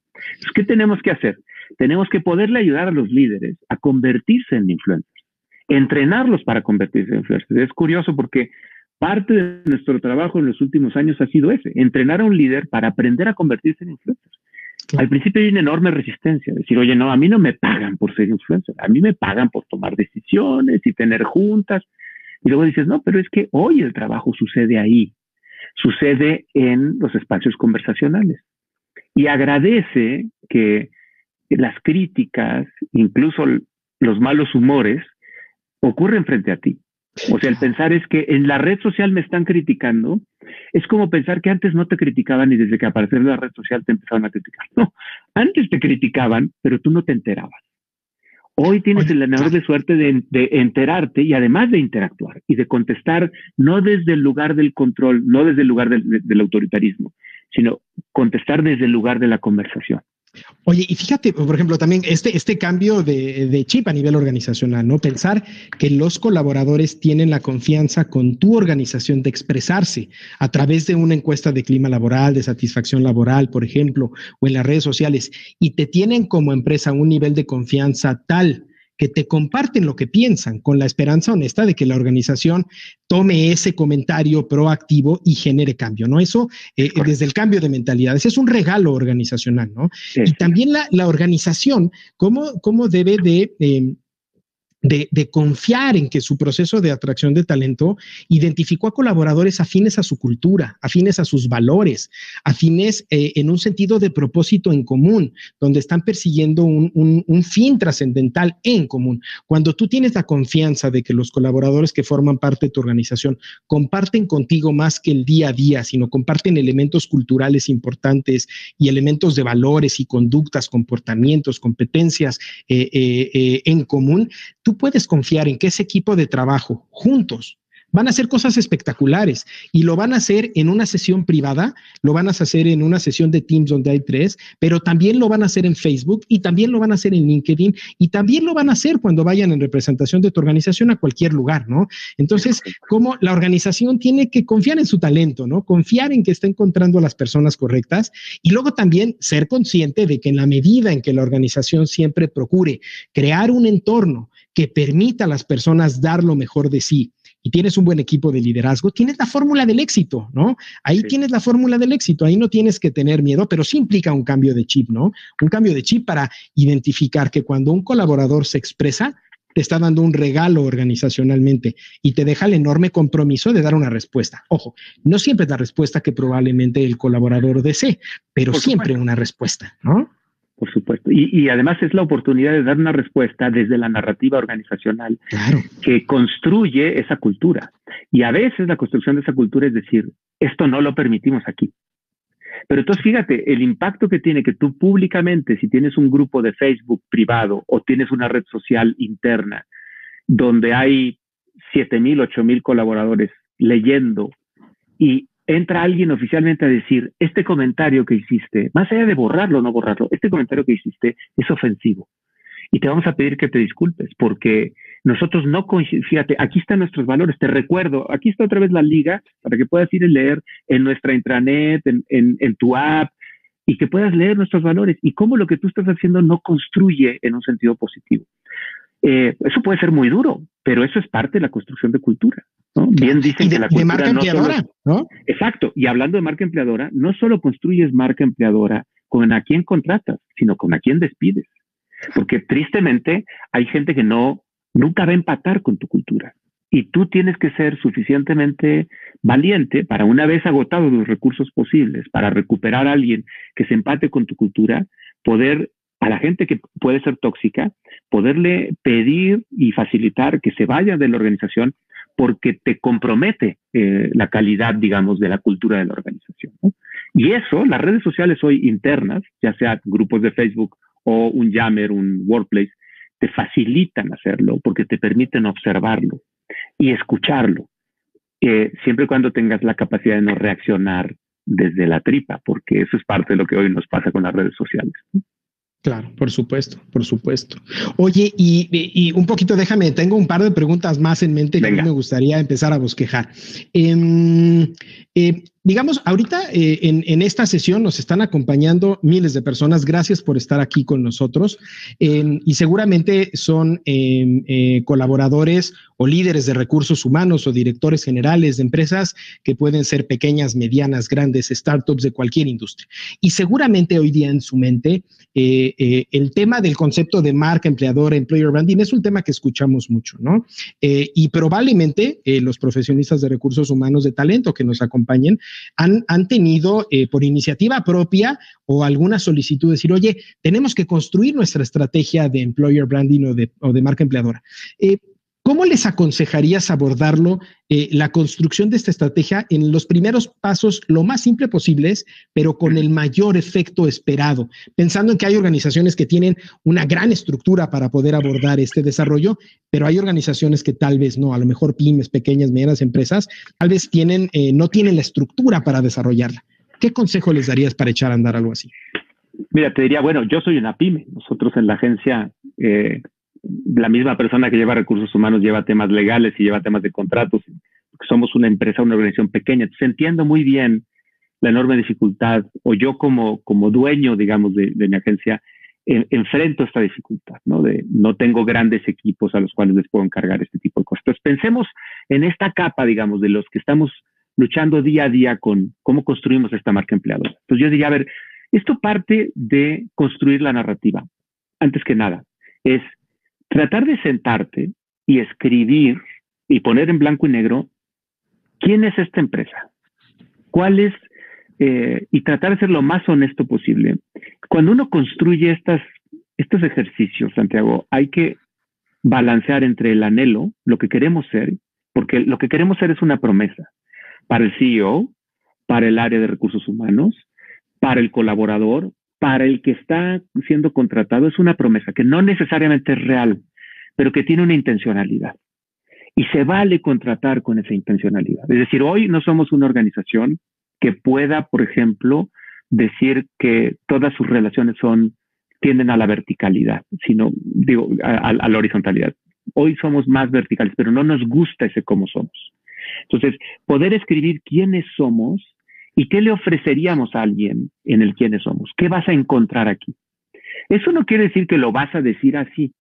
¿Qué tenemos que hacer? Tenemos que poderle ayudar a los líderes a convertirse en influencers, entrenarlos para convertirse en influencers. Es curioso porque parte de nuestro trabajo en los últimos años ha sido ese, entrenar a un líder para aprender a convertirse en influencer. Al principio hay una enorme resistencia, decir, oye, no, a mí no me pagan por ser influencer, a mí me pagan por tomar decisiones y tener juntas. Y luego dices, no, pero es que hoy el trabajo sucede ahí, sucede en los espacios conversacionales. Y agradece que las críticas, incluso los malos humores, ocurren frente a ti. O sea, el pensar es que en la red social me están criticando, es como pensar que antes no te criticaban y desde que apareció la red social te empezaron a criticar. No, antes te criticaban, pero tú no te enterabas. Hoy tienes la enorme suerte de, enterarte y además de interactuar y de contestar no desde el lugar del control, no desde el lugar del autoritarismo, sino contestar desde el lugar de la conversación. Oye, y fíjate, por ejemplo, también este, este cambio de, de, chip a nivel organizacional, ¿no? Pensar que los colaboradores tienen la confianza con tu organización de expresarse a través de una encuesta de clima laboral, de satisfacción laboral, por ejemplo, o en las redes sociales, y te tienen como empresa un nivel de confianza tal que te comparten lo que piensan con la esperanza honesta de que la organización tome ese comentario proactivo y genere cambio, ¿no? Eso eh, desde el cambio de mentalidad, ese es un regalo organizacional, ¿no? Y también la, organización, ¿cómo, cómo debe de... Em, de, confiar en que su proceso de atracción de talento identificó a colaboradores afines a su cultura, afines a sus valores, afines eh, en un sentido de propósito en común, donde están persiguiendo un, fin trascendental en común. Cuando tú tienes la confianza de que los colaboradores que forman parte de tu organización comparten contigo más que el día a día, sino comparten elementos culturales importantes y elementos de valores y conductas, comportamientos, competencias eh, eh, en común, tú puedes confiar en que ese equipo de trabajo juntos van a hacer cosas espectaculares y lo van a hacer en una sesión privada, lo van a hacer en una sesión de Teams donde hay tres, pero también lo van a hacer en Facebook y también lo van a hacer en LinkedIn y también lo van a hacer cuando vayan en representación de tu organización a cualquier lugar, ¿no? Entonces, como la organización tiene que confiar en su talento, ¿no? Confiar en que está encontrando a las personas correctas y luego también ser consciente de que en la medida en que la organización siempre procure crear un entorno que permita a las personas dar lo mejor de sí y tienes un buen equipo de liderazgo, tienes la fórmula del éxito, ¿no? Ahí tienes la fórmula del éxito, ahí no tienes que tener miedo, pero sí implica un cambio de chip, ¿no? Un cambio de chip para identificar que cuando un colaborador se expresa, te está dando un regalo organizacionalmente y te deja el enorme compromiso de dar una respuesta. Ojo, no siempre es la respuesta que probablemente el colaborador desee, pero siempre una respuesta, ¿no? Por supuesto. Y, además es la oportunidad de dar una respuesta desde la narrativa organizacional que construye esa cultura. Y a veces la construcción de esa cultura es decir, esto no lo permitimos aquí. Pero entonces fíjate, el impacto que tiene que tú públicamente, si tienes un grupo de Facebook privado o tienes una red social interna donde hay 7 mil, 8 mil colaboradores leyendo y entra alguien oficialmente a decir, este comentario que hiciste, más allá de borrarlo o no borrarlo, este comentario que hiciste es ofensivo. Y te vamos a pedir que te disculpes, porque nosotros no, fíjate, aquí están nuestros valores, te recuerdo, aquí está otra vez la liga para que puedas ir a leer en nuestra intranet, en, en tu app, y que puedas leer nuestros valores y cómo lo que tú estás haciendo no construye en un sentido positivo. Eh, eso puede ser muy duro, pero eso es parte de la construcción de cultura. Bien dicen de, que la cultura marca empleadora, ¿no? Exacto. Y hablando de marca empleadora, no solo construyes marca empleadora con a quién contratas, sino con a quién despides. Porque tristemente hay gente que no, nunca va a empatar con tu cultura. Y tú tienes que ser suficientemente valiente para una vez agotados los recursos posibles, para recuperar a alguien que se empate con tu cultura, poder a la gente que puede ser tóxica, poderle pedir y facilitar que se vaya de la organización porque te compromete eh, la calidad, digamos, de la cultura de la organización. Y eso, las redes sociales hoy internas, ya sea grupos de Facebook o un Yammer, un Workplace, te facilitan hacerlo porque te permiten observarlo y escucharlo, eh, siempre y cuando tengas la capacidad de no reaccionar desde la tripa, porque eso es parte de lo que hoy nos pasa con las redes sociales. Claro, por supuesto, por supuesto. Oye, y, un poquito, déjame, tengo un par de preguntas más en mente que a mí me gustaría empezar a bosquejar. Em, eh, digamos, ahorita eh, en, esta sesión nos están acompañando miles de personas. Gracias por estar aquí con nosotros. Y seguramente son em, eh, colaboradores o líderes de recursos humanos o directores generales de empresas que pueden ser pequeñas, medianas, grandes, startups de cualquier industria. Y seguramente hoy día en su mente eh, el tema del concepto de marca empleadora, employer branding, es un tema que escuchamos mucho, ¿no? y probablemente los profesionistas de recursos humanos de talento que nos acompañen han, han tenido eh, por iniciativa propia o alguna solicitud de decir, oye, tenemos que construir nuestra estrategia de employer branding o de, o de marca empleadora. Eh, ¿Cómo les aconsejarías abordarlo, eh, la construcción de esta estrategia en los primeros pasos lo más simple posibles, pero con el mayor efecto esperado? Pensando en que hay organizaciones que tienen una gran estructura para poder abordar este desarrollo, pero hay organizaciones que tal vez no, a lo mejor pymes, pequeñas, medianas empresas, tal vez tienen, eh, no tienen la estructura para desarrollarla. ¿Qué consejo les darías para echar a andar algo así? Mira, te diría, bueno, yo soy una pyme. Nosotros en la agencia eh, la misma persona que lleva recursos humanos lleva temas legales y lleva temas de contratos. Somos una empresa, una organización pequeña. Entonces entiendo muy bien la enorme dificultad, o yo como, como dueño, digamos, de, mi agencia, enfrento esta dificultad, ¿no? De no tengo grandes equipos a los cuales les puedo encargar este tipo de cosas. Entonces pensemos en esta capa, digamos, de los que estamos luchando día a día con cómo construimos esta marca empleadora. Entonces yo diría, a ver, esto parte de construir la narrativa. Antes que nada, es tratar de sentarte y escribir y poner en blanco y negro quién es esta empresa, cuál es, eh, y tratar de ser lo más honesto posible. Cuando uno construye estas, estos ejercicios, Santiago, hay que balancear entre el anhelo, lo que queremos ser, porque lo que queremos ser es una promesa para el CEO, para el área de recursos humanos, para el colaborador, para el que está siendo contratado, es una promesa que no necesariamente es real, pero que tiene una intencionalidad. Y se vale contratar con esa intencionalidad. Es decir, hoy no somos una organización que pueda, por ejemplo, decir que todas sus relaciones son tienden a la verticalidad, sino digo a, la horizontalidad. Hoy somos más verticales, pero no nos gusta ese cómo somos. Entonces, poder escribir quiénes somos y qué le ofreceríamos a alguien en el quiénes somos. ¿Qué vas a encontrar aquí? Eso no quiere decir que lo vas a decir así.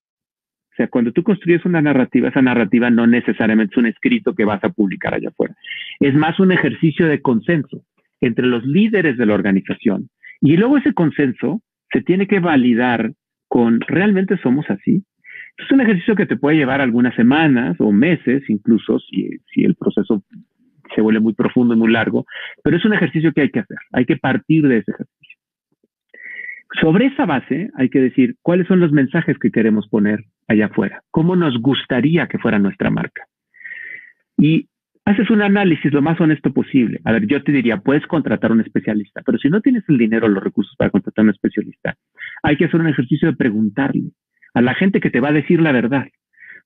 O sea, cuando tú construyes una narrativa, esa narrativa no necesariamente es un escrito que vas a publicar allá afuera. Es más un ejercicio de consenso entre los líderes de la organización. Y luego ese consenso se tiene que validar con realmente somos así. Es un ejercicio que te puede llevar algunas semanas o meses, incluso si, si el proceso se vuelve muy profundo y muy largo, pero es un ejercicio que hay que hacer, hay que partir de ese ejercicio. Sobre esa base hay que decir cuáles son los mensajes que queremos poner allá afuera, cómo nos gustaría que fuera nuestra marca. Y haces un análisis lo más honesto posible. A ver, yo te diría, puedes contratar a un especialista, pero si no tienes el dinero o los recursos para contratar a un especialista, hay que hacer un ejercicio de preguntarle a la gente que te va a decir la verdad.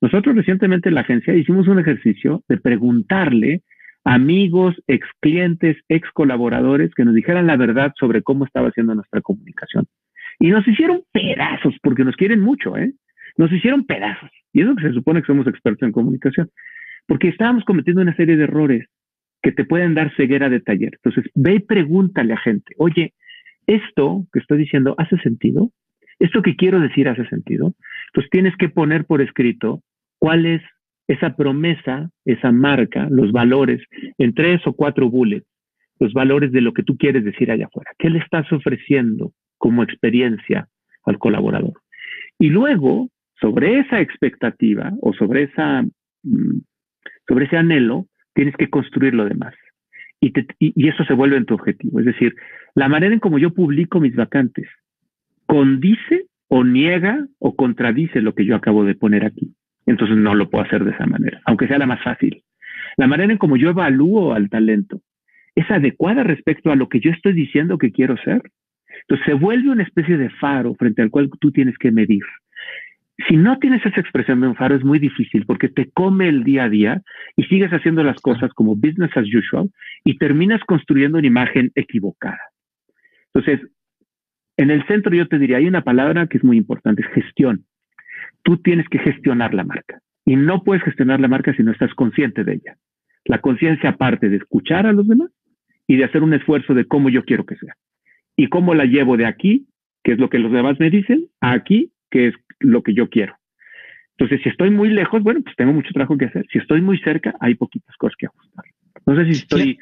Nosotros recientemente en la agencia hicimos un ejercicio de preguntarle amigos, ex clientes, ex colaboradores que nos dijeran la verdad sobre cómo estaba haciendo nuestra comunicación. Y nos hicieron pedazos, porque nos quieren mucho, ¿eh? Nos hicieron pedazos. Y eso que se supone que somos expertos en comunicación porque estábamos cometiendo una serie de errores que te pueden dar ceguera de taller. Entonces, ve y pregúntale a gente, oye, ¿esto que estoy diciendo hace sentido? ¿Esto que quiero decir hace sentido? Entonces, tienes que poner por escrito cuál es esa promesa, esa marca, los valores, en tres o cuatro bullets, los valores de lo que tú quieres decir allá afuera. ¿Qué le estás ofreciendo como experiencia al colaborador? Y luego, sobre esa expectativa o sobre esa mm, sobre ese anhelo, tienes que construir lo demás. Y, y, eso se vuelve en tu objetivo. Es decir, la manera en como yo publico mis vacantes condice o niega o contradice lo que yo acabo de poner aquí. Entonces no lo puedo hacer de esa manera, aunque sea la más fácil. La manera en como yo evalúo al talento es adecuada respecto a lo que yo estoy diciendo que quiero ser. Entonces se vuelve una especie de faro frente al cual tú tienes que medir si no tienes esa expresión de un faro es muy difícil porque te come el día a día y sigues haciendo las cosas como business as usual y terminas construyendo una imagen equivocada. Entonces, en el centro yo te diría, hay una palabra que es muy importante, es gestión. Tú tienes que gestionar la marca y no puedes gestionar la marca si no estás consciente de ella. La conciencia parte de escuchar a los demás y de hacer un esfuerzo de cómo yo quiero que sea. Y cómo la llevo de aquí, que es lo que los demás me dicen, a aquí, que es lo que yo quiero. Entonces, si estoy muy lejos, bueno, pues tengo mucho trabajo que hacer. Si estoy muy cerca, hay poquitas cosas que ajustar. No sé si estoy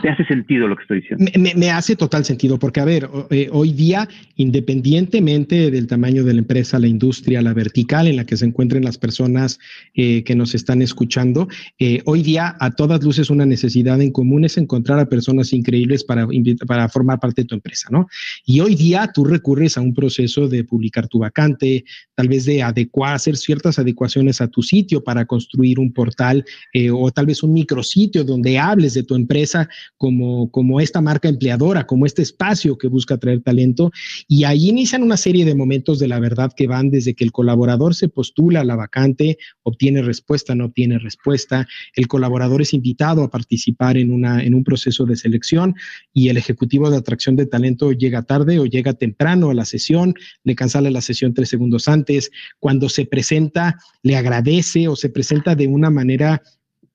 ¿Te hace sentido lo que estoy diciendo? Me, hace total sentido, porque a ver, eh, hoy día, independientemente del tamaño de la empresa, la industria, la vertical en la que se encuentren las personas eh, que nos están escuchando, eh, hoy día a todas luces una necesidad en común es encontrar a personas increíbles para, para formar parte de tu empresa, ¿no? Y hoy día tú recurres a un proceso de publicar tu vacante, tal vez de adecuar, hacer ciertas adecuaciones a tu sitio para construir un portal o tal vez un micrositio donde hables de tu empresa como, como esta marca empleadora, como este espacio que busca traer talento. Y ahí inician una serie de momentos de la verdad que van desde que el colaborador se postula a la vacante, obtiene respuesta, no obtiene respuesta, el colaborador es invitado a participar en, una, en un proceso de selección y el ejecutivo de atracción de talento llega tarde o llega temprano a la sesión, le cancela la sesión tres segundos antes, cuando se presenta, le agradece o se presenta de una manera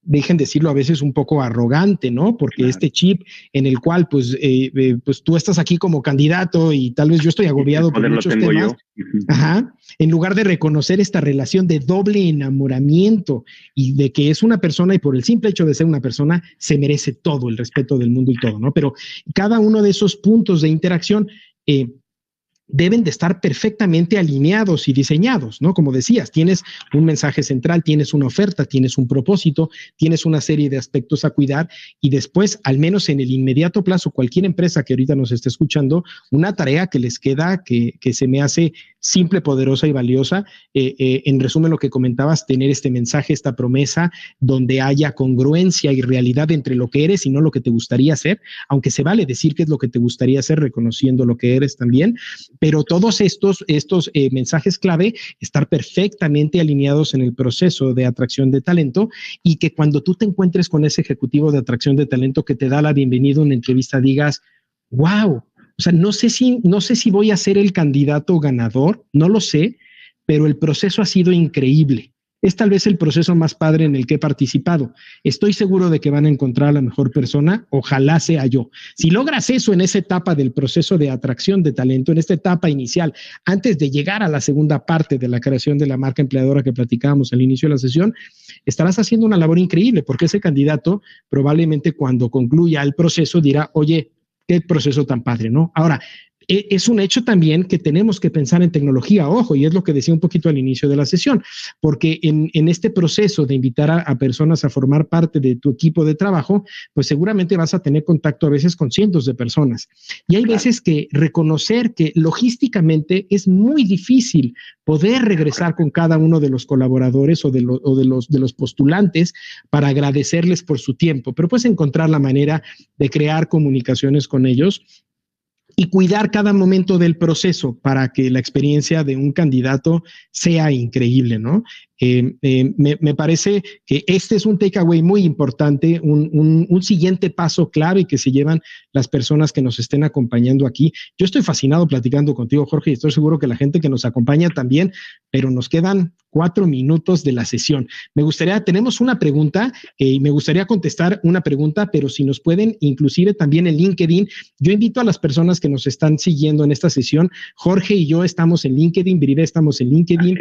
dejen decirlo a veces un poco arrogante, ¿no? Porque este chip en el cual pues, eh, eh, pues tú estás aquí como candidato y tal vez yo estoy agobiado por muchos temas. Ajá. En lugar de reconocer esta relación de doble enamoramiento y de que es una persona y por el simple hecho de ser una persona se merece todo el respeto del mundo y todo, ¿no? Pero cada uno de esos puntos de interacción eh, deben de estar perfectamente alineados y diseñados, ¿no? Como decías, tienes un mensaje central, tienes una oferta, tienes un propósito, tienes una serie de aspectos a cuidar y después, al menos en el inmediato plazo, cualquier empresa que ahorita nos esté escuchando, una tarea que les queda, que, que se me hace simple, poderosa y valiosa. Eh, eh, en resumen, lo que comentabas, tener este mensaje, esta promesa, donde haya congruencia y realidad entre lo que eres y no lo que te gustaría hacer, aunque se vale decir que es lo que te gustaría hacer, reconociendo lo que eres también, pero todos estos, estos eh, mensajes clave, estar perfectamente alineados en el proceso de atracción de talento y que cuando tú te encuentres con ese ejecutivo de atracción de talento que te da la bienvenida a una entrevista, digas, wow, o sea, no sé si, no sé si voy a ser el candidato ganador, no lo sé, pero el proceso ha sido increíble. Es tal vez el proceso más padre en el que he participado. Estoy seguro de que van a encontrar a la mejor persona, ojalá sea yo. Si logras eso en esa etapa del proceso de atracción de talento, en esta etapa inicial, antes de llegar a la segunda parte de la creación de la marca empleadora que platicábamos al inicio de la sesión, estarás haciendo una labor increíble porque ese candidato probablemente cuando concluya el proceso dirá, oye, qué proceso tan padre, ¿no? Ahora, es un hecho también que tenemos que pensar en tecnología, ojo, y es lo que decía un poquito al inicio de la sesión, porque en, este proceso de invitar a, personas a formar parte de tu equipo de trabajo, pues seguramente vas a tener contacto a veces con cientos de personas. Y hay veces que reconocer que logísticamente es muy difícil poder regresar con cada uno de los colaboradores o de, o de, los, de los postulantes para agradecerles por su tiempo, pero puedes encontrar la manera de crear comunicaciones con ellos y cuidar cada momento del proceso para que la experiencia de un candidato sea increíble, ¿no? Eh, eh, me, parece que este es un takeaway muy importante, un, siguiente paso claro y que se llevan las personas que nos estén acompañando aquí. Yo estoy fascinado platicando contigo, Jorge, y estoy seguro que la gente que nos acompaña también, pero nos quedan cuatro minutos de la sesión. Me gustaría, tenemos una pregunta eh, y me gustaría contestar una pregunta, pero si nos pueden, inclusive también en LinkedIn, yo invito a las personas que nos están siguiendo en esta sesión, Jorge y yo estamos en LinkedIn, Brive estamos en LinkedIn,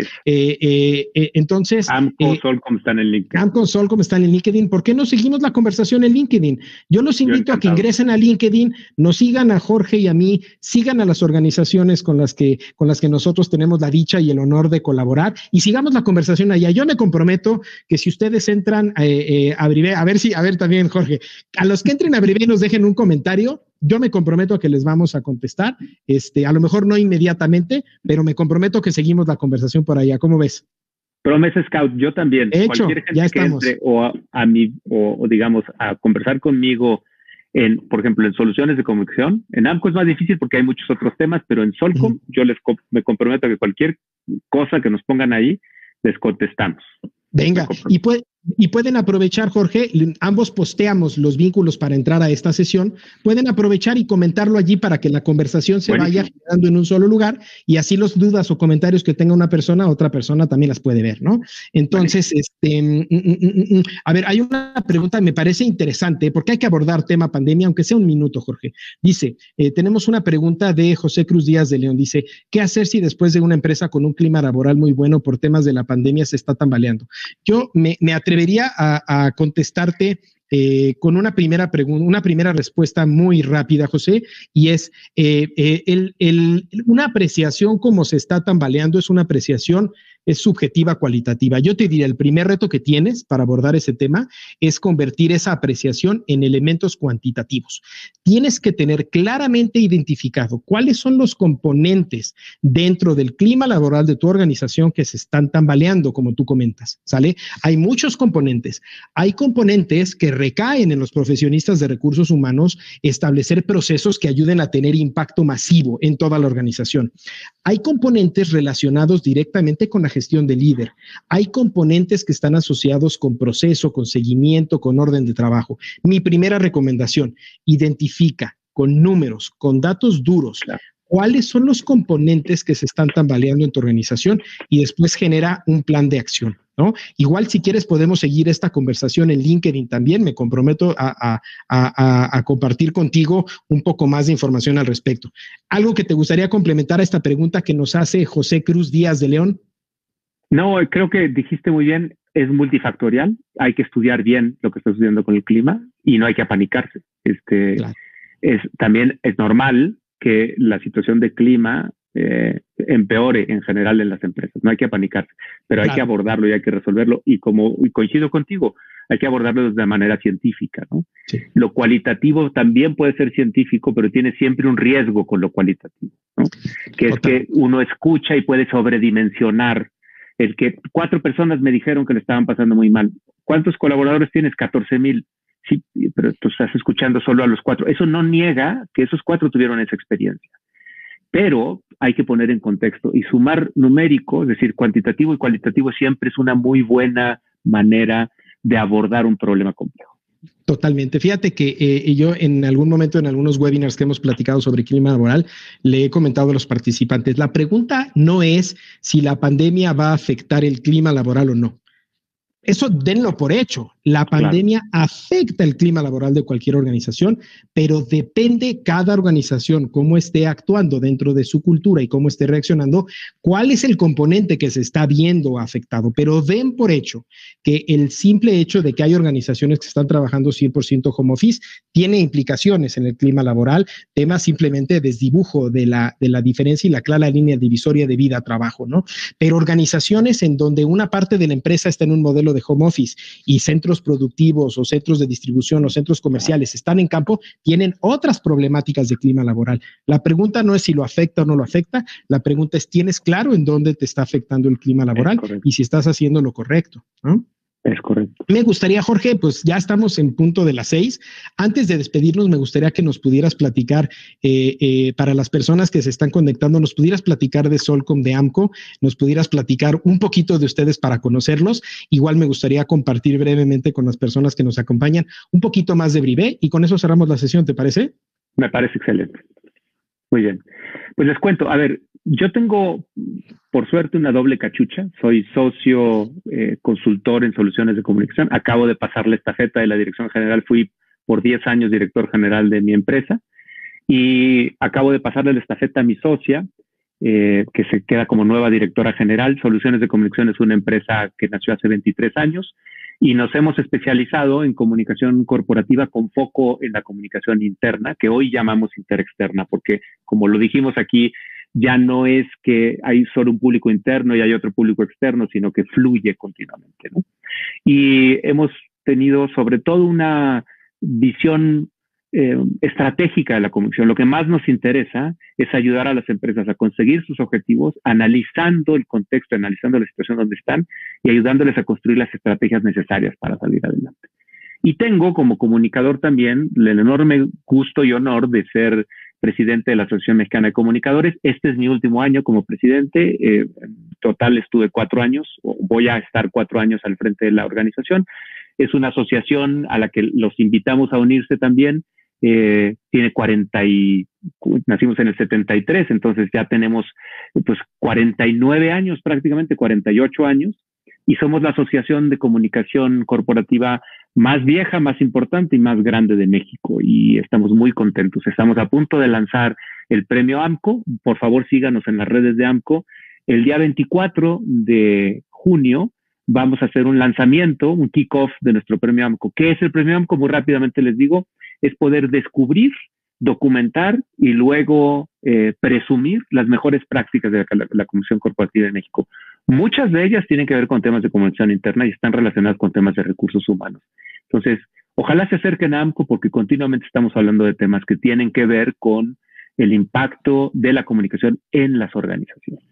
entonces. Amco eh, como están en LinkedIn. Amco como están en LinkedIn. ¿Por qué no seguimos la conversación en LinkedIn? Yo los invito a que ingresen a LinkedIn, nos sigan a Jorge y a mí, sigan a las organizaciones con las que, con las que nosotros tenemos la dicha y el honor de colaborar y sigamos la conversación allá. Yo me comprometo que si ustedes entran eh, eh, a Brive, a ver si, a ver también, Jorge, a los que entren a Brive y nos dejen un comentario, yo me comprometo a que les vamos a contestar, este, a lo mejor no inmediatamente, pero me comprometo que seguimos la conversación por allá. ¿Cómo ves? Promesa Scout, yo también. Hecho, Cualquier gente ya que entre o a, mí, o, digamos, a conversar conmigo en, por ejemplo, en soluciones de comunicación. En AMCO es más difícil porque hay muchos otros temas, pero en Solcom yo les me comprometo a que cualquier cosa que nos pongan ahí, les contestamos. Venga, y puede, y pueden aprovechar, Jorge, ambos posteamos los vínculos para entrar a esta sesión, pueden aprovechar y comentarlo allí para que la conversación se vaya generando en un solo lugar y así los dudas o comentarios que tenga una persona, otra persona también las puede ver, ¿no? Entonces, este, mm, mm, mm, a ver, hay una pregunta que me parece interesante porque hay que abordar tema pandemia, aunque sea un minuto, Jorge. Dice, eh, tenemos una pregunta de José Cruz Díaz de León, dice, ¿qué hacer si después de una empresa con un clima laboral muy bueno por temas de la pandemia se está tambaleando? Yo me, me atrevo atrevería a, contestarte eh, con una primera pregunta, una primera respuesta muy rápida, José, y es eh, eh, el, una apreciación como se está tambaleando es una apreciación es subjetiva cualitativa. Yo te diría, el primer reto que tienes para abordar ese tema es convertir esa apreciación en elementos cuantitativos. Tienes que tener claramente identificado cuáles son los componentes dentro del clima laboral de tu organización que se están tambaleando, como tú comentas, ¿sale? Hay muchos componentes. Hay componentes que recaen en los profesionistas de recursos humanos establecer procesos que ayuden a tener impacto masivo en toda la organización. Hay componentes relacionados directamente con la gestión de líder. Hay componentes que están asociados con proceso, con seguimiento, con orden de trabajo. Mi primera recomendación, identifica con números, con datos duros, cuáles son los componentes que se están tambaleando en tu organización y después genera un plan de acción. ¿No? Igual si quieres podemos seguir esta conversación en LinkedIn también. Me comprometo a, a, compartir contigo un poco más de información al respecto. ¿Algo que te gustaría complementar a esta pregunta que nos hace José Cruz Díaz de León? No, creo que dijiste muy bien, es multifactorial, hay que estudiar bien lo que está sucediendo con el clima y no hay que apanicarse. Este, es, también es normal que la situación de clima eh, empeore en general en las empresas. No hay que apanicarse, pero hay que abordarlo y hay que resolverlo. Y como coincido contigo, hay que abordarlo de manera científica. ¿no? Lo cualitativo también puede ser científico, pero tiene siempre un riesgo con lo cualitativo, ¿no? que es que uno escucha y puede sobredimensionar. El que cuatro personas me dijeron que le estaban pasando muy mal. ¿Cuántos colaboradores tienes? 14 mil. Sí, pero tú estás escuchando solo a los cuatro. Eso no niega que esos cuatro tuvieron esa experiencia. Pero hay que poner en contexto y sumar numérico, es decir, cuantitativo y cualitativo siempre es una muy buena manera de abordar un problema complejo. Totalmente. Fíjate que eh, yo en algún momento, en algunos webinars que hemos platicado sobre clima laboral, le he comentado a los participantes, la pregunta no es si la pandemia va a afectar el clima laboral o no. Eso denlo por hecho. La pandemia afecta el clima laboral de cualquier organización, pero depende cada organización cómo esté actuando dentro de su cultura y cómo esté reaccionando, cuál es el componente que se está viendo afectado. Pero den por hecho que el simple hecho de que hay organizaciones que están trabajando 100% home office tiene implicaciones en el clima laboral, tema simplemente desdibujo de la, de la diferencia y la clara línea divisoria de vida-trabajo, ¿no? Pero organizaciones en donde una parte de la empresa está en un modelo de home office y centros productivos o centros de distribución o centros comerciales están en campo, tienen otras problemáticas de clima laboral. La pregunta no es si lo afecta o no lo afecta, la pregunta es, ¿tienes claro en dónde te está afectando el clima laboral y si estás haciendo lo correcto? ¿no? Es correcto. Me gustaría, Jorge, pues ya estamos en punto de las seis. Antes de despedirnos, me gustaría que nos pudieras platicar, eh, eh, para las personas que se están conectando, nos pudieras platicar de Solcom, de AMCO, nos pudieras platicar un poquito de ustedes para conocerlos. Igual me gustaría compartir brevemente con las personas que nos acompañan un poquito más de Brivé y con eso cerramos la sesión, ¿te parece? Me parece excelente. Muy bien. Pues les cuento, a ver, yo tengo, por suerte, una doble cachucha. Soy socio eh, consultor en soluciones de comunicación. Acabo de pasar la estafeta de la dirección general. Fui por 10 años director general de mi empresa y acabo de pasarle la estafeta a mi socia, eh, que se queda como nueva directora general. Soluciones de Comunicación es una empresa que nació hace 23 años y nos hemos especializado en comunicación corporativa con foco en la comunicación interna, que hoy llamamos interexterna, porque como lo dijimos aquí, ya no es que hay solo un público interno y hay otro público externo, sino que fluye continuamente. Y hemos tenido sobre todo una visión eh, estratégica de la comunicación. Lo que más nos interesa es ayudar a las empresas a conseguir sus objetivos, analizando el contexto, analizando la situación donde están y ayudándoles a construir las estrategias necesarias para salir adelante. Y tengo como comunicador también el enorme gusto y honor de ser presidente de la Asociación Mexicana de Comunicadores. Este es mi último año como presidente. Eh, en total estuve cuatro años, voy a estar cuatro años al frente de la organización. Es una asociación a la que los invitamos a unirse también. Eh, tiene 40 y nacimos en el 73, entonces ya tenemos pues 49 años, prácticamente 48 años, y somos la asociación de comunicación corporativa más vieja, más importante y más grande de México y estamos muy contentos. Estamos a punto de lanzar el premio AMCO. Por favor, síganos en las redes de AMCO. El día 24 de junio vamos a hacer un lanzamiento, un kickoff de nuestro premio AMCO. ¿Qué es el premio AMCO? Muy rápidamente les digo, es poder descubrir, documentar y luego eh, presumir las mejores prácticas de la, la, Comisión Corporativa de México. Muchas de ellas tienen que ver con temas de comunicación interna y están relacionadas con temas de recursos humanos. Entonces, ojalá se acerquen a AMCO porque continuamente estamos hablando de temas que tienen que ver con el impacto de la comunicación en las organizaciones.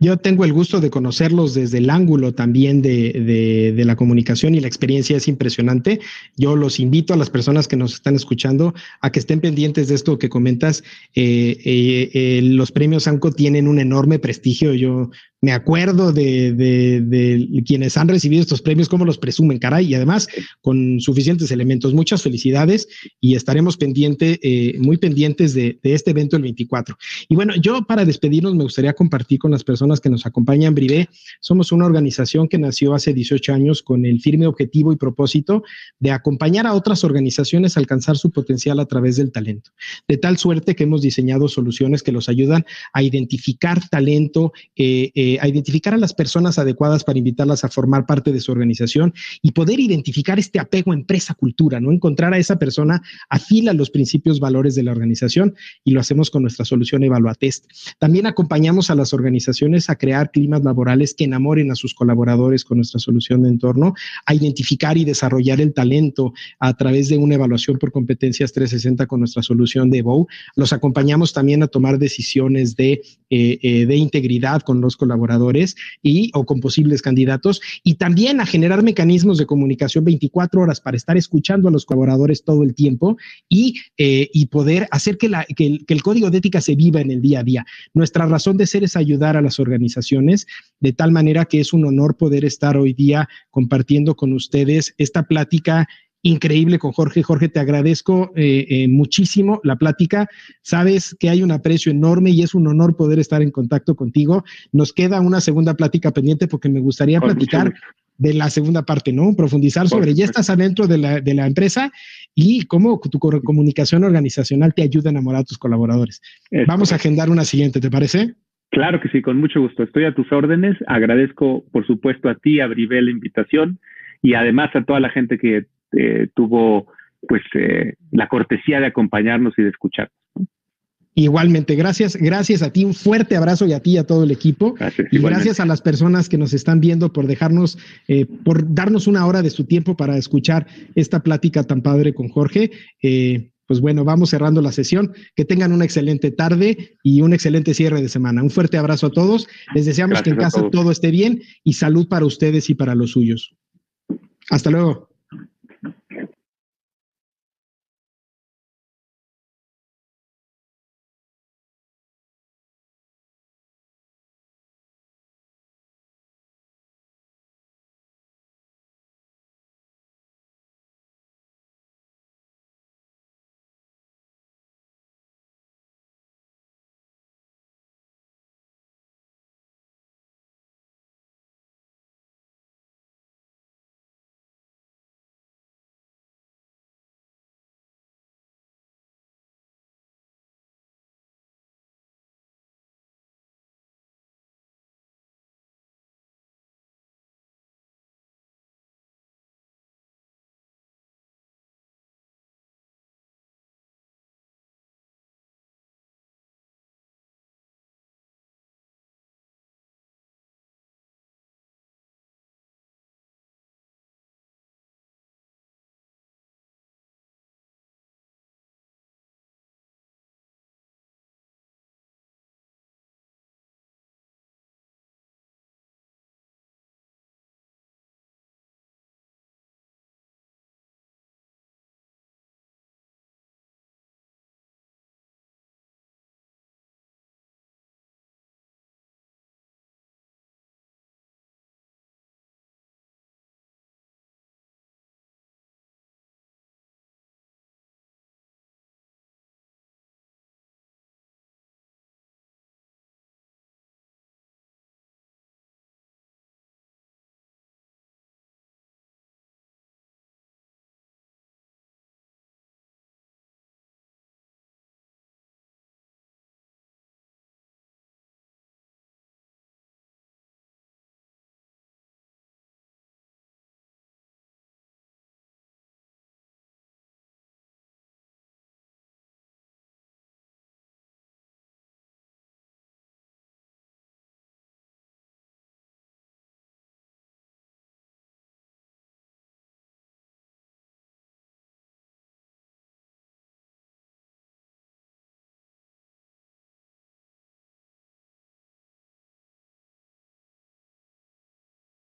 Yo tengo el gusto de conocerlos desde el ángulo también de, de, la comunicación y la experiencia es impresionante. Yo los invito a las personas que nos están escuchando a que estén pendientes de esto que comentas. Eh, eh, eh, los premios ANCO tienen un enorme prestigio. Yo me acuerdo de, de, quienes han recibido estos premios, cómo los presumen, caray, y además con suficientes elementos. Muchas felicidades y estaremos pendiente, eh, muy pendientes de, este evento el 24. Y bueno, yo para despedirnos me gustaría compartir con las personas que nos acompañan, Brivé, somos una organización que nació hace 18 años con el firme objetivo y propósito de acompañar a otras organizaciones a alcanzar su potencial a través del talento. De tal suerte que hemos diseñado soluciones que los ayudan a identificar talento, eh, eh, eh, a identificar a las personas adecuadas para invitarlas a formar parte de su organización y poder identificar este apego empresa-cultura, ¿no? Encontrar a esa persona afila los principios, valores de la organización y lo hacemos con nuestra solución Evaluatest. También acompañamos a las organizaciones a crear climas laborales que enamoren a sus colaboradores con nuestra solución de entorno, a identificar y desarrollar el talento a través de una evaluación por competencias 360 con nuestra solución de Bow. Los acompañamos también a tomar decisiones de, eh, eh, de integridad con los colaboradores y o con posibles candidatos y también a generar mecanismos de comunicación 24 horas para estar escuchando a los colaboradores todo el tiempo y, eh, y poder hacer que, la, que el código de ética se viva en el día a día. Nuestra razón de ser es ayudar a las organizaciones de tal manera que es un honor poder estar hoy día compartiendo con ustedes esta plática increíble con Jorge. Jorge, te agradezco eh, eh, muchísimo la plática. Sabes que hay un aprecio enorme y es un honor poder estar en contacto contigo. Nos queda una segunda plática pendiente porque me gustaría platicar de la segunda parte, ¿no? Profundizar sobre, ya estás adentro de la, de la empresa y cómo tu comunicación organizacional te ayuda a enamorar a tus colaboradores. Vamos a agendar una siguiente, ¿te parece? Claro que sí, con mucho gusto. Estoy a tus órdenes. Agradezco, por supuesto, a ti, a Brivel, la invitación y además a toda la gente que eh, tuvo pues eh, la cortesía de acompañarnos y de escucharnos. Igualmente, gracias, gracias a ti, un fuerte abrazo y a ti y a todo el equipo. Gracias, y gracias a las personas que nos están viendo por dejarnos, eh, por darnos una hora de su tiempo para escuchar esta plática tan padre con Jorge. pues bueno, vamos cerrando la sesión. Que tengan una excelente tarde y un excelente cierre de semana. Un fuerte abrazo a todos. Les deseamos que en casa todo esté bien y salud para ustedes y para los suyos. Hasta luego.